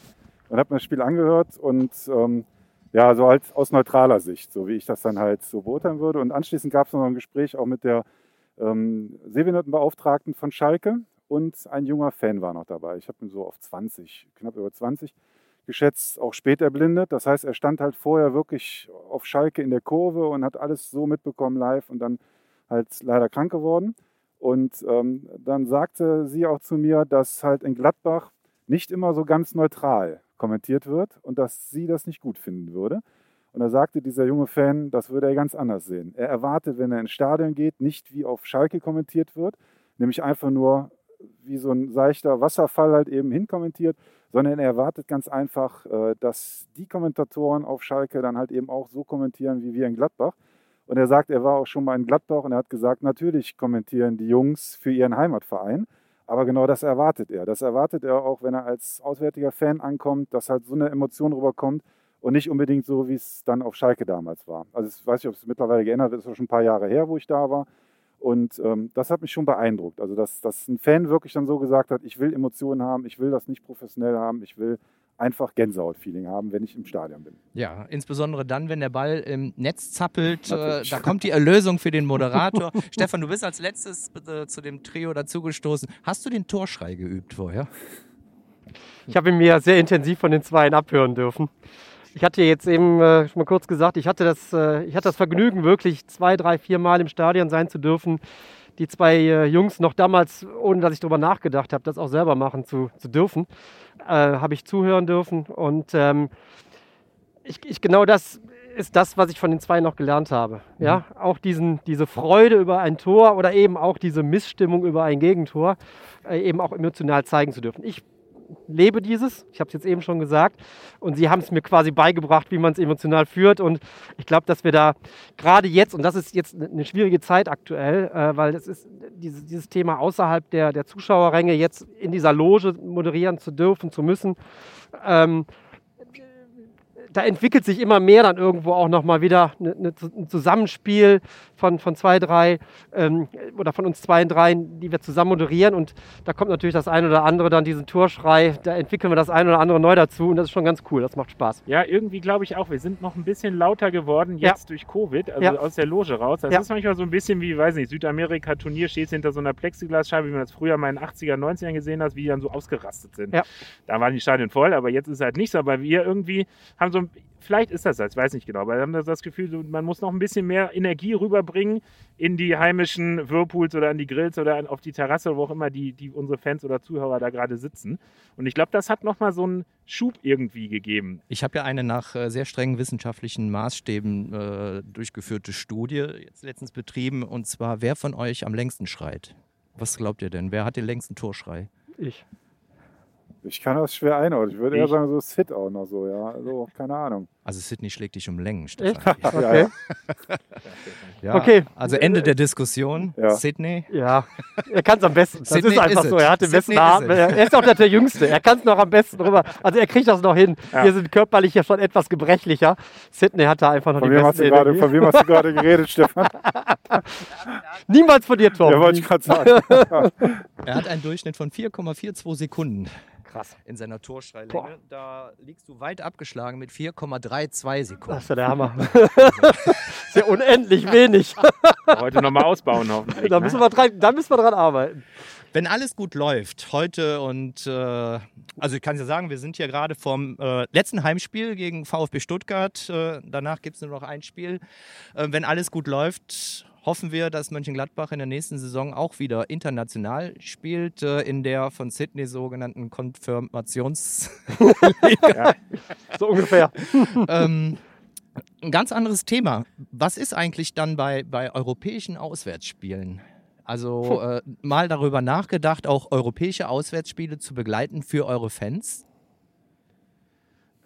[SPEAKER 5] und habe mir das Spiel angehört und ähm, ja, so halt aus neutraler Sicht, so wie ich das dann halt so beurteilen würde. Und anschließend gab es noch ein Gespräch auch mit der ähm, Sehbehindertenbeauftragten von Schalke und ein junger Fan war noch dabei. Ich habe ihn so auf 20, knapp über 20 geschätzt, auch spät erblindet. Das heißt, er stand halt vorher wirklich auf Schalke in der Kurve und hat alles so mitbekommen live und dann halt leider krank geworden. Und ähm, dann sagte sie auch zu mir, dass halt in Gladbach nicht immer so ganz neutral kommentiert wird und dass sie das nicht gut finden würde. Und da sagte dieser junge Fan, das würde er ganz anders sehen. Er erwartet, wenn er ins Stadion geht, nicht wie auf Schalke kommentiert wird, nämlich einfach nur wie so ein seichter Wasserfall halt eben hinkommentiert, sondern er erwartet ganz einfach, äh, dass die Kommentatoren auf Schalke dann halt eben auch so kommentieren wie wir in Gladbach. Und er sagt, er war auch schon mal in Gladbach und er hat gesagt, natürlich kommentieren die Jungs für ihren Heimatverein. Aber genau das erwartet er. Das erwartet er auch, wenn er als auswärtiger Fan ankommt, dass halt so eine Emotion rüberkommt und nicht unbedingt so, wie es dann auf Schalke damals war. Also ich weiß nicht, ob es mittlerweile geändert ist, ist schon ein paar Jahre her, wo ich da war. Und ähm, das hat mich schon beeindruckt. Also, dass, dass ein Fan wirklich dann so gesagt hat, ich will Emotionen haben, ich will das nicht professionell haben, ich will einfach Gänsehaut-Feeling haben, wenn ich im Stadion bin.
[SPEAKER 1] Ja, insbesondere dann, wenn der Ball im Netz zappelt, äh, da kommt die Erlösung für den Moderator. Stefan, du bist als letztes äh, zu dem Trio dazugestoßen. Hast du den Torschrei geübt vorher?
[SPEAKER 4] Ich habe ihn mir sehr intensiv von den Zweien abhören dürfen. Ich hatte jetzt eben äh, schon mal kurz gesagt, ich hatte, das, äh, ich hatte das Vergnügen, wirklich zwei, drei, vier Mal im Stadion sein zu dürfen. Die zwei äh, Jungs noch damals, ohne dass ich darüber nachgedacht habe, das auch selber machen zu, zu dürfen, äh, habe ich zuhören dürfen. Und ähm, ich, ich, genau das ist das, was ich von den zwei noch gelernt habe. Ja, mhm. auch diesen, diese Freude über ein Tor oder eben auch diese Missstimmung über ein Gegentor äh, eben auch emotional zeigen zu dürfen. Ich lebe dieses. Ich habe es jetzt eben schon gesagt. Und sie haben es mir quasi beigebracht, wie man es emotional führt. Und ich glaube, dass wir da gerade jetzt, und das ist jetzt eine schwierige Zeit aktuell, äh, weil es ist dieses, dieses Thema außerhalb der, der Zuschauerränge jetzt in dieser Loge moderieren zu dürfen, zu müssen. Ähm, da entwickelt sich immer mehr dann irgendwo auch nochmal wieder eine, eine, ein Zusammenspiel von, von zwei, drei ähm, oder von uns zwei und drei, die wir zusammen moderieren. Und da kommt natürlich das eine oder andere dann diesen Torschrei, da entwickeln wir das eine oder andere neu dazu und das ist schon ganz cool, das macht Spaß.
[SPEAKER 2] Ja, irgendwie glaube ich auch, wir sind noch ein bisschen lauter geworden jetzt ja. durch Covid, also ja. aus der Loge raus. Das ja. ist manchmal so ein bisschen wie, weiß nicht, Südamerika-Turnier steht hinter so einer Plexiglasscheibe, wie man das früher mal in den 80er, 90ern gesehen hat, wie die dann so ausgerastet sind. Da waren die Stadien voll, aber jetzt ist es halt nicht so. Aber wir irgendwie haben so ein vielleicht ist das das, ich weiß nicht genau, aber wir haben das Gefühl, man muss noch ein bisschen mehr Energie rüberbringen in die heimischen Whirlpools oder an die Grills oder auf die Terrasse, wo auch immer die, die unsere Fans oder Zuhörer da gerade sitzen. Und ich glaube, das hat nochmal so einen Schub irgendwie gegeben.
[SPEAKER 1] Ich habe ja eine nach äh, sehr strengen wissenschaftlichen Maßstäben äh, durchgeführte Studie jetzt letztens betrieben, und zwar, wer von euch am längsten schreit? Was glaubt ihr denn? Wer hat den längsten Torschrei?
[SPEAKER 4] Ich.
[SPEAKER 5] Ich kann das schwer einordnen. Ich würde eher sagen, so Sid auch noch so, ja. Also, keine Ahnung.
[SPEAKER 1] Also Sydney schlägt dich um Längen, Stefan.
[SPEAKER 4] okay.
[SPEAKER 1] ja, okay. Also Ende der Diskussion. Ja. Sydney.
[SPEAKER 4] Ja, er kann es am besten. Das Sydney ist einfach ist so. Er hat den besten Arm. Er ist auch der Jüngste. Er kann es noch am besten rüber. Also er kriegt das noch hin. Ja. Wir sind körperlich ja schon etwas gebrechlicher. Sydney hat da einfach noch
[SPEAKER 5] von
[SPEAKER 4] die besten
[SPEAKER 5] grade, Von wem hast du gerade geredet, Stefan?
[SPEAKER 4] Niemals von dir, Tom.
[SPEAKER 5] Ja, wollte ich gerade sagen.
[SPEAKER 1] er hat einen Durchschnitt von 4,42 Sekunden.
[SPEAKER 4] Krass.
[SPEAKER 1] In seiner Torschreilänge. Boah. Da liegst du weit abgeschlagen mit 4,32 Sekunden.
[SPEAKER 4] Das ist ja der Hammer. ist ja unendlich wenig.
[SPEAKER 2] Heute nochmal ausbauen hoffentlich.
[SPEAKER 4] Da müssen, ne? wir dran, da müssen wir dran arbeiten.
[SPEAKER 1] Wenn alles gut läuft, heute und äh, also ich kann ja sagen, wir sind hier gerade vom äh, letzten Heimspiel gegen VfB Stuttgart. Äh, danach gibt es nur noch ein Spiel. Äh, wenn alles gut läuft, hoffen wir, dass Mönchengladbach in der nächsten Saison auch wieder international spielt, äh, in der von Sydney sogenannten Konfirmations.
[SPEAKER 4] ja, so ungefähr.
[SPEAKER 1] ähm, ein ganz anderes Thema. Was ist eigentlich dann bei, bei europäischen Auswärtsspielen? Also äh, mal darüber nachgedacht, auch europäische Auswärtsspiele zu begleiten für eure Fans?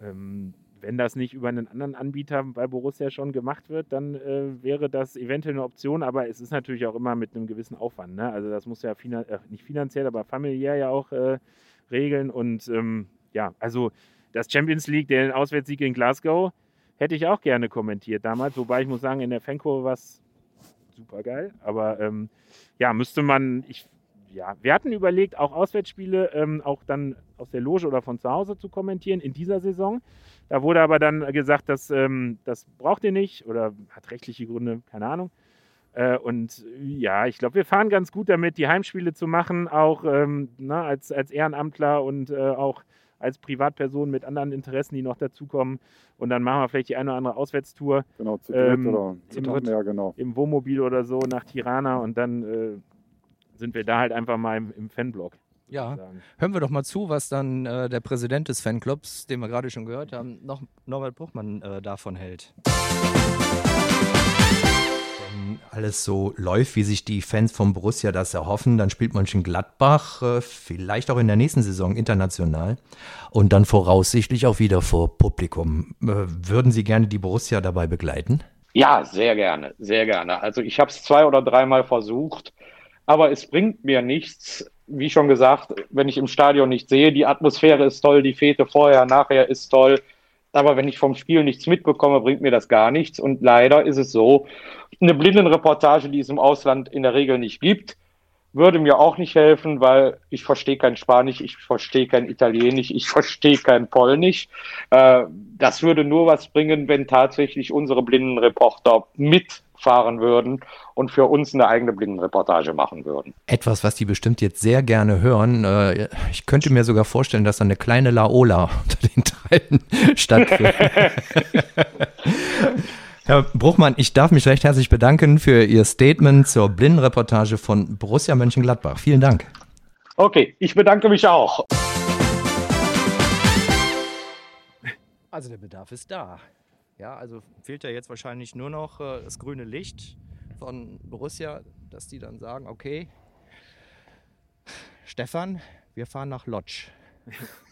[SPEAKER 2] Ähm, wenn das nicht über einen anderen Anbieter bei Borussia schon gemacht wird, dann äh, wäre das eventuell eine Option, aber es ist natürlich auch immer mit einem gewissen Aufwand. Ne? Also das muss ja finan äh, nicht finanziell, aber familiär ja auch äh, regeln. Und ähm, ja, also das Champions League, den Auswärtssieg in Glasgow, hätte ich auch gerne kommentiert damals. Wobei ich muss sagen, in der Fankurve war es super geil. Aber ähm, ja, müsste man, ich, ja, wir hatten überlegt, auch Auswärtsspiele ähm, auch dann aus der Loge oder von zu Hause zu kommentieren in dieser Saison. Da wurde aber dann gesagt, dass, ähm, das braucht ihr nicht oder hat rechtliche Gründe, keine Ahnung. Äh, und ja, ich glaube, wir fahren ganz gut damit, die Heimspiele zu machen, auch ähm, na, ne, als, als Ehrenamtler und äh, auch als Privatperson mit anderen Interessen, die noch dazukommen. Und dann machen wir vielleicht die eine oder andere Auswärtstour.
[SPEAKER 5] Genau, zu dritt ähm, oder zu dritt,
[SPEAKER 2] ja, genau. Im Wohnmobil oder so nach Tirana und dann äh, sind wir da halt einfach mal im, im Fanblock.
[SPEAKER 1] Ja,
[SPEAKER 2] sagen.
[SPEAKER 1] hören wir doch mal zu, was dann äh, der Präsident des Fanclubs, den wir gerade schon gehört haben, noch Norbert Bruchmann äh, davon hält. Wenn alles so läuft, wie sich die Fans von Borussia das erhoffen, dann spielt Mönchengladbach äh, vielleicht auch in der nächsten Saison international und dann voraussichtlich auch wieder vor Publikum. Äh, würden Sie gerne die Borussia dabei begleiten?
[SPEAKER 6] Ja, sehr gerne, sehr gerne. Also ich habe es zwei oder dreimal versucht, aber es bringt mir nichts. Wie schon gesagt, wenn ich im Stadion nicht sehe, die Atmosphäre ist toll, die Fete vorher, nachher ist toll. Aber wenn ich vom Spiel nichts mitbekomme, bringt mir das gar nichts. Und leider ist es so, eine Blindenreportage, die es im Ausland in der Regel nicht gibt, würde mir auch nicht helfen, weil ich verstehe kein Spanisch, ich verstehe kein Italienisch, ich verstehe kein Polnisch. Äh, das würde nur was bringen, wenn tatsächlich unsere Blindenreporter mitfahren würden und für uns eine eigene Blindenreportage machen würden.
[SPEAKER 1] Etwas, was die bestimmt jetzt sehr gerne hören. Äh, Ich könnte mir sogar vorstellen, dass da eine kleine Laola unter den Teilen stattfindet. Herr Bruchmann, ich darf mich recht herzlich bedanken für Ihr Statement zur Blindenreportage von Borussia Mönchengladbach. Vielen Dank.
[SPEAKER 6] Okay, ich bedanke mich auch.
[SPEAKER 1] Also der Bedarf ist da. Ja, also fehlt ja jetzt wahrscheinlich nur noch äh, das grüne Licht von Borussia, dass die dann sagen, okay, Stefan, wir fahren nach Lodz.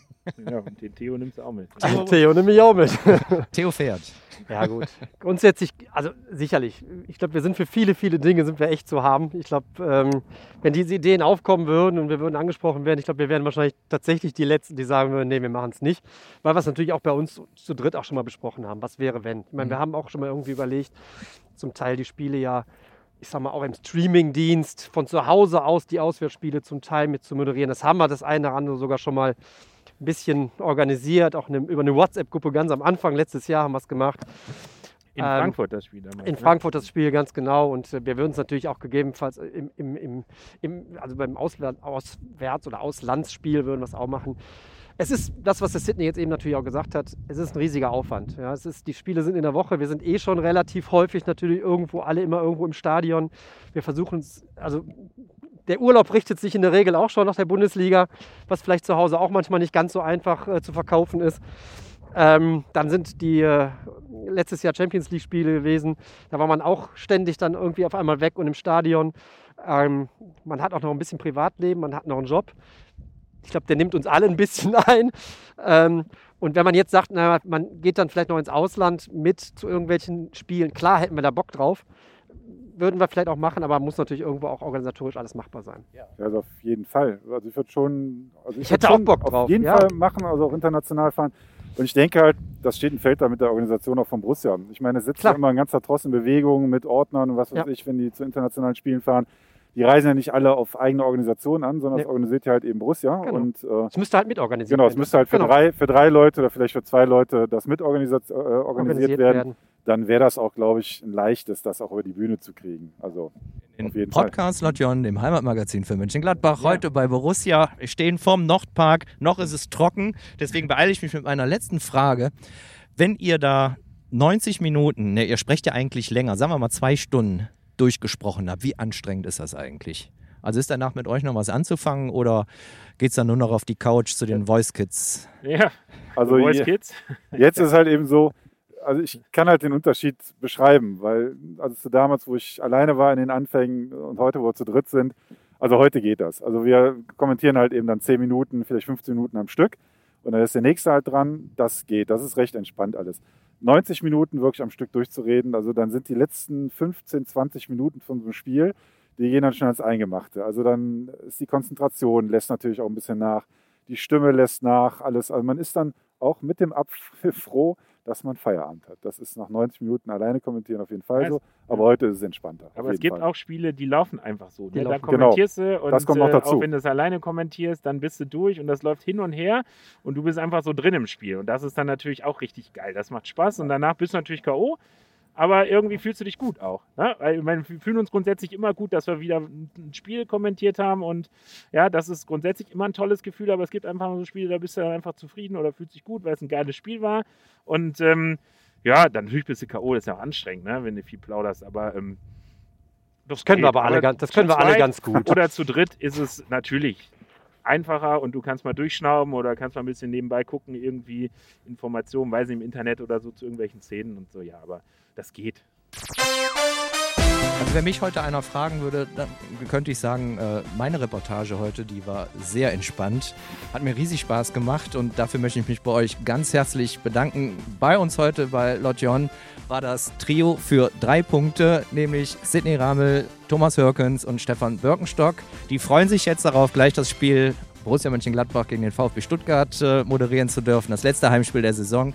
[SPEAKER 2] Ja, und den Theo nimmst du auch mit.
[SPEAKER 4] Theo, nimm mich auch mit.
[SPEAKER 1] Theo fährt.
[SPEAKER 4] Ja, gut. Grundsätzlich, also sicherlich. Ich glaube, wir sind für viele, viele Dinge sind wir echt zu haben. Ich glaube, ähm, wenn diese Ideen aufkommen würden und wir würden angesprochen werden, ich glaube, wir wären wahrscheinlich tatsächlich die Letzten, die sagen würden, nee, wir machen es nicht. Weil wir es natürlich auch bei uns zu dritt auch schon mal besprochen haben. Was wäre, wenn? Ich meine, wir haben auch schon mal irgendwie überlegt, zum Teil die Spiele ja, ich sag mal, auch im Streamingdienst von zu Hause aus die Auswärtsspiele zum Teil mit zu moderieren. Das haben wir das eine oder andere sogar schon mal ein bisschen organisiert, auch eine, über eine WhatsApp-Gruppe ganz am Anfang, letztes Jahr haben wir es gemacht.
[SPEAKER 2] In
[SPEAKER 4] Ähm,
[SPEAKER 2] Frankfurt das Spiel damals.
[SPEAKER 4] In
[SPEAKER 2] ne?
[SPEAKER 4] Frankfurt das Spiel, ganz genau. Und äh, wir würden es natürlich auch gegebenenfalls im, im, im, im, also beim Ausland, Auswärts- oder Auslandsspiel würden wir es auch machen. Es ist das, was der Sydney jetzt eben natürlich auch gesagt hat, es ist ein riesiger Aufwand. Ja, es ist, die Spiele sind in der Woche, wir sind eh schon relativ häufig natürlich irgendwo, alle immer irgendwo im Stadion. Wir versuchen es, also der Urlaub richtet sich in der Regel auch schon nach der Bundesliga, was vielleicht zu Hause auch manchmal nicht ganz so einfach äh, zu verkaufen ist. Ähm, dann sind die äh, letztes Jahr Champions League Spiele gewesen. Da war man auch ständig dann irgendwie auf einmal weg und im Stadion. Ähm, man hat auch noch ein bisschen Privatleben, man hat noch einen Job. Ich glaube, der nimmt uns alle ein bisschen ein. Ähm, und wenn man jetzt sagt, na, man geht dann vielleicht noch ins Ausland mit zu irgendwelchen Spielen, klar hätten wir da Bock drauf. Würden wir vielleicht auch machen, aber muss natürlich irgendwo auch organisatorisch alles machbar sein.
[SPEAKER 5] Ja, also auf jeden Fall. Also ich würde schon, also
[SPEAKER 4] Ich
[SPEAKER 5] würd
[SPEAKER 4] hätte auch Bock
[SPEAKER 5] auf
[SPEAKER 4] drauf,
[SPEAKER 5] jeden
[SPEAKER 4] ja.
[SPEAKER 5] Fall machen, also auch international fahren. Und ich denke halt, das steht und fällt da mit der Organisation auch von Borussia. Ich meine, es sitzt
[SPEAKER 4] Klar.
[SPEAKER 5] ja immer ein ganzer Tross in Bewegung mit Ordnern und was weiß
[SPEAKER 4] Ja.
[SPEAKER 5] ich, wenn die zu internationalen Spielen fahren. Die reisen ja nicht alle auf eigene Organisation an, sondern
[SPEAKER 4] Nee.
[SPEAKER 5] das organisiert ja halt eben Borussia.
[SPEAKER 4] Genau.
[SPEAKER 5] Und äh,
[SPEAKER 4] Es müsste halt mitorganisiert
[SPEAKER 5] genau, es
[SPEAKER 4] werden.
[SPEAKER 5] müsste halt für,
[SPEAKER 4] Genau.
[SPEAKER 5] drei, für drei Leute oder vielleicht für zwei Leute das mit organisiert, äh, organisiert werden. Dann wäre das auch, glaube ich, ein leichtes, das auch über die Bühne zu kriegen. Also
[SPEAKER 1] In
[SPEAKER 5] Auf jeden Fall.
[SPEAKER 1] Podcast Lotjon, dem Heimatmagazin für Mönchengladbach, heute bei Borussia. Wir stehen vorm Nordpark, noch ist es trocken, deswegen beeile ich mich mit meiner letzten Frage. Wenn ihr da 90 Minuten, ne, ihr sprecht ja eigentlich länger, sagen wir mal zwei Stunden durchgesprochen habt, wie anstrengend ist das eigentlich? Also ist danach mit euch noch was anzufangen oder geht es dann nur noch auf die Couch zu den Voice Kids?
[SPEAKER 2] Ja,
[SPEAKER 5] Also
[SPEAKER 2] Voice
[SPEAKER 5] je-
[SPEAKER 2] Kids.
[SPEAKER 5] Jetzt ist halt eben so, also ich kann halt den Unterschied beschreiben, weil also zu damals, wo ich alleine war in den Anfängen und heute, wo wir zu dritt sind, also heute geht das. Also wir kommentieren halt eben dann 10 Minuten, vielleicht 15 Minuten am Stück und dann ist der nächste halt dran, das geht, das ist recht entspannt alles. 90 Minuten wirklich am Stück durchzureden, also dann sind die letzten 15, 20 Minuten von so einem Spiel, die gehen dann schon ans Eingemachte. Also dann ist die Konzentration, lässt natürlich auch ein bisschen nach, die Stimme lässt nach, alles. Also man ist dann auch mit dem Abpfiff froh, dass man Feierabend hat. Das ist nach 90 Minuten alleine kommentieren auf jeden Fall
[SPEAKER 2] Ja,
[SPEAKER 5] so, aber heute ist es entspannter.
[SPEAKER 2] Aber es gibt
[SPEAKER 5] Fall.
[SPEAKER 2] auch Spiele, die laufen einfach so.
[SPEAKER 4] Die
[SPEAKER 2] Ne? Da
[SPEAKER 4] laufen-
[SPEAKER 2] kommentierst du und
[SPEAKER 5] Das kommt noch
[SPEAKER 2] äh,
[SPEAKER 5] dazu.
[SPEAKER 2] auch wenn du es alleine kommentierst, dann bist du durch und das läuft hin und her und du bist einfach so drin im Spiel. Und das ist dann natürlich auch richtig geil. Das macht Spaß und danach bist du natürlich K.O., aber irgendwie fühlst du dich gut auch. Ne? Weil ich meine, wir fühlen uns grundsätzlich immer gut, dass wir wieder ein Spiel kommentiert haben und ja, das ist grundsätzlich immer ein tolles Gefühl, aber es gibt einfach so Spiele, da bist du dann einfach zufrieden oder fühlst dich gut, weil es ein geiles Spiel war und ähm, ja, dann natürlich bist du K.O., das ist ja auch anstrengend, ne? wenn du viel plauderst, aber ähm,
[SPEAKER 4] Das können wir aber alle, ganz- das können wir alle ganz gut.
[SPEAKER 2] Oder zu dritt ist es natürlich einfacher und du kannst mal durchschnauben oder kannst mal ein bisschen nebenbei gucken, irgendwie Informationen, weiß nicht, im Internet oder so zu irgendwelchen Szenen und so, ja, aber das geht.
[SPEAKER 1] Also wenn mich heute einer fragen würde, dann könnte ich sagen, äh, meine Reportage heute, die war sehr entspannt, hat mir riesig Spaß gemacht und dafür möchte ich mich bei euch ganz herzlich bedanken. Bei uns heute bei Lotjon war das Trio für drei Punkte, nämlich Sidney Ramel, Thomas Hörkens und Stefan Birkenstock. Die freuen sich jetzt darauf, gleich das Spiel Borussia Mönchengladbach gegen den VfB Stuttgart äh, moderieren zu dürfen, das letzte Heimspiel der Saison.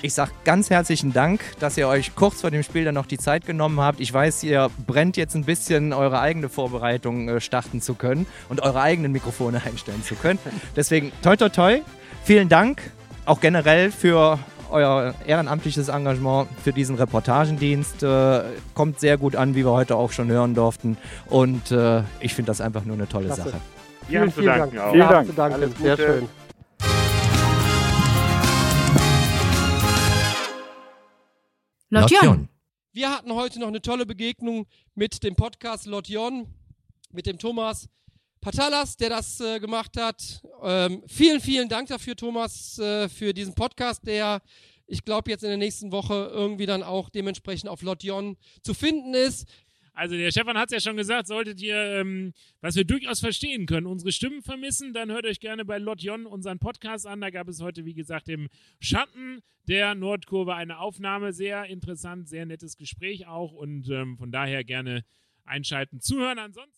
[SPEAKER 1] Ich sage ganz herzlichen Dank, dass ihr euch kurz vor dem Spiel dann noch die Zeit genommen habt. Ich weiß, ihr brennt jetzt ein bisschen, eure eigene Vorbereitung äh, starten zu können und eure eigenen Mikrofone einstellen zu können. Deswegen toi toi toi. Vielen Dank auch generell für euer ehrenamtliches Engagement für diesen Reportagendienst. Äh, kommt sehr gut an, wie wir heute auch schon hören durften. Und äh, ich finde das einfach nur eine tolle
[SPEAKER 4] Klasse.
[SPEAKER 1] Sache.
[SPEAKER 2] Wir haben zu danken auch.
[SPEAKER 5] Vielen
[SPEAKER 4] Ja,
[SPEAKER 5] Dank.
[SPEAKER 4] zu danken.
[SPEAKER 2] Alles
[SPEAKER 4] Sehr schön.
[SPEAKER 3] Lotjon.
[SPEAKER 8] Wir hatten heute noch eine tolle Begegnung mit dem Podcast Lotjon, mit dem Thomas Patalas, der das äh, gemacht hat. Ähm, vielen, vielen Dank dafür, Thomas, äh, für diesen Podcast, der, ich glaube, jetzt in der nächsten Woche irgendwie dann auch dementsprechend auf Lotjon zu finden ist.
[SPEAKER 9] Also der Stefan hat es ja schon gesagt, solltet ihr, ähm, was wir durchaus verstehen können, unsere Stimmen vermissen, dann hört euch gerne bei Lotjon unseren Podcast an. Da gab es heute, wie gesagt, im Schatten der Nordkurve eine Aufnahme. Sehr interessant, sehr nettes Gespräch auch und ähm, von daher gerne einschalten, zuhören. Ansonsten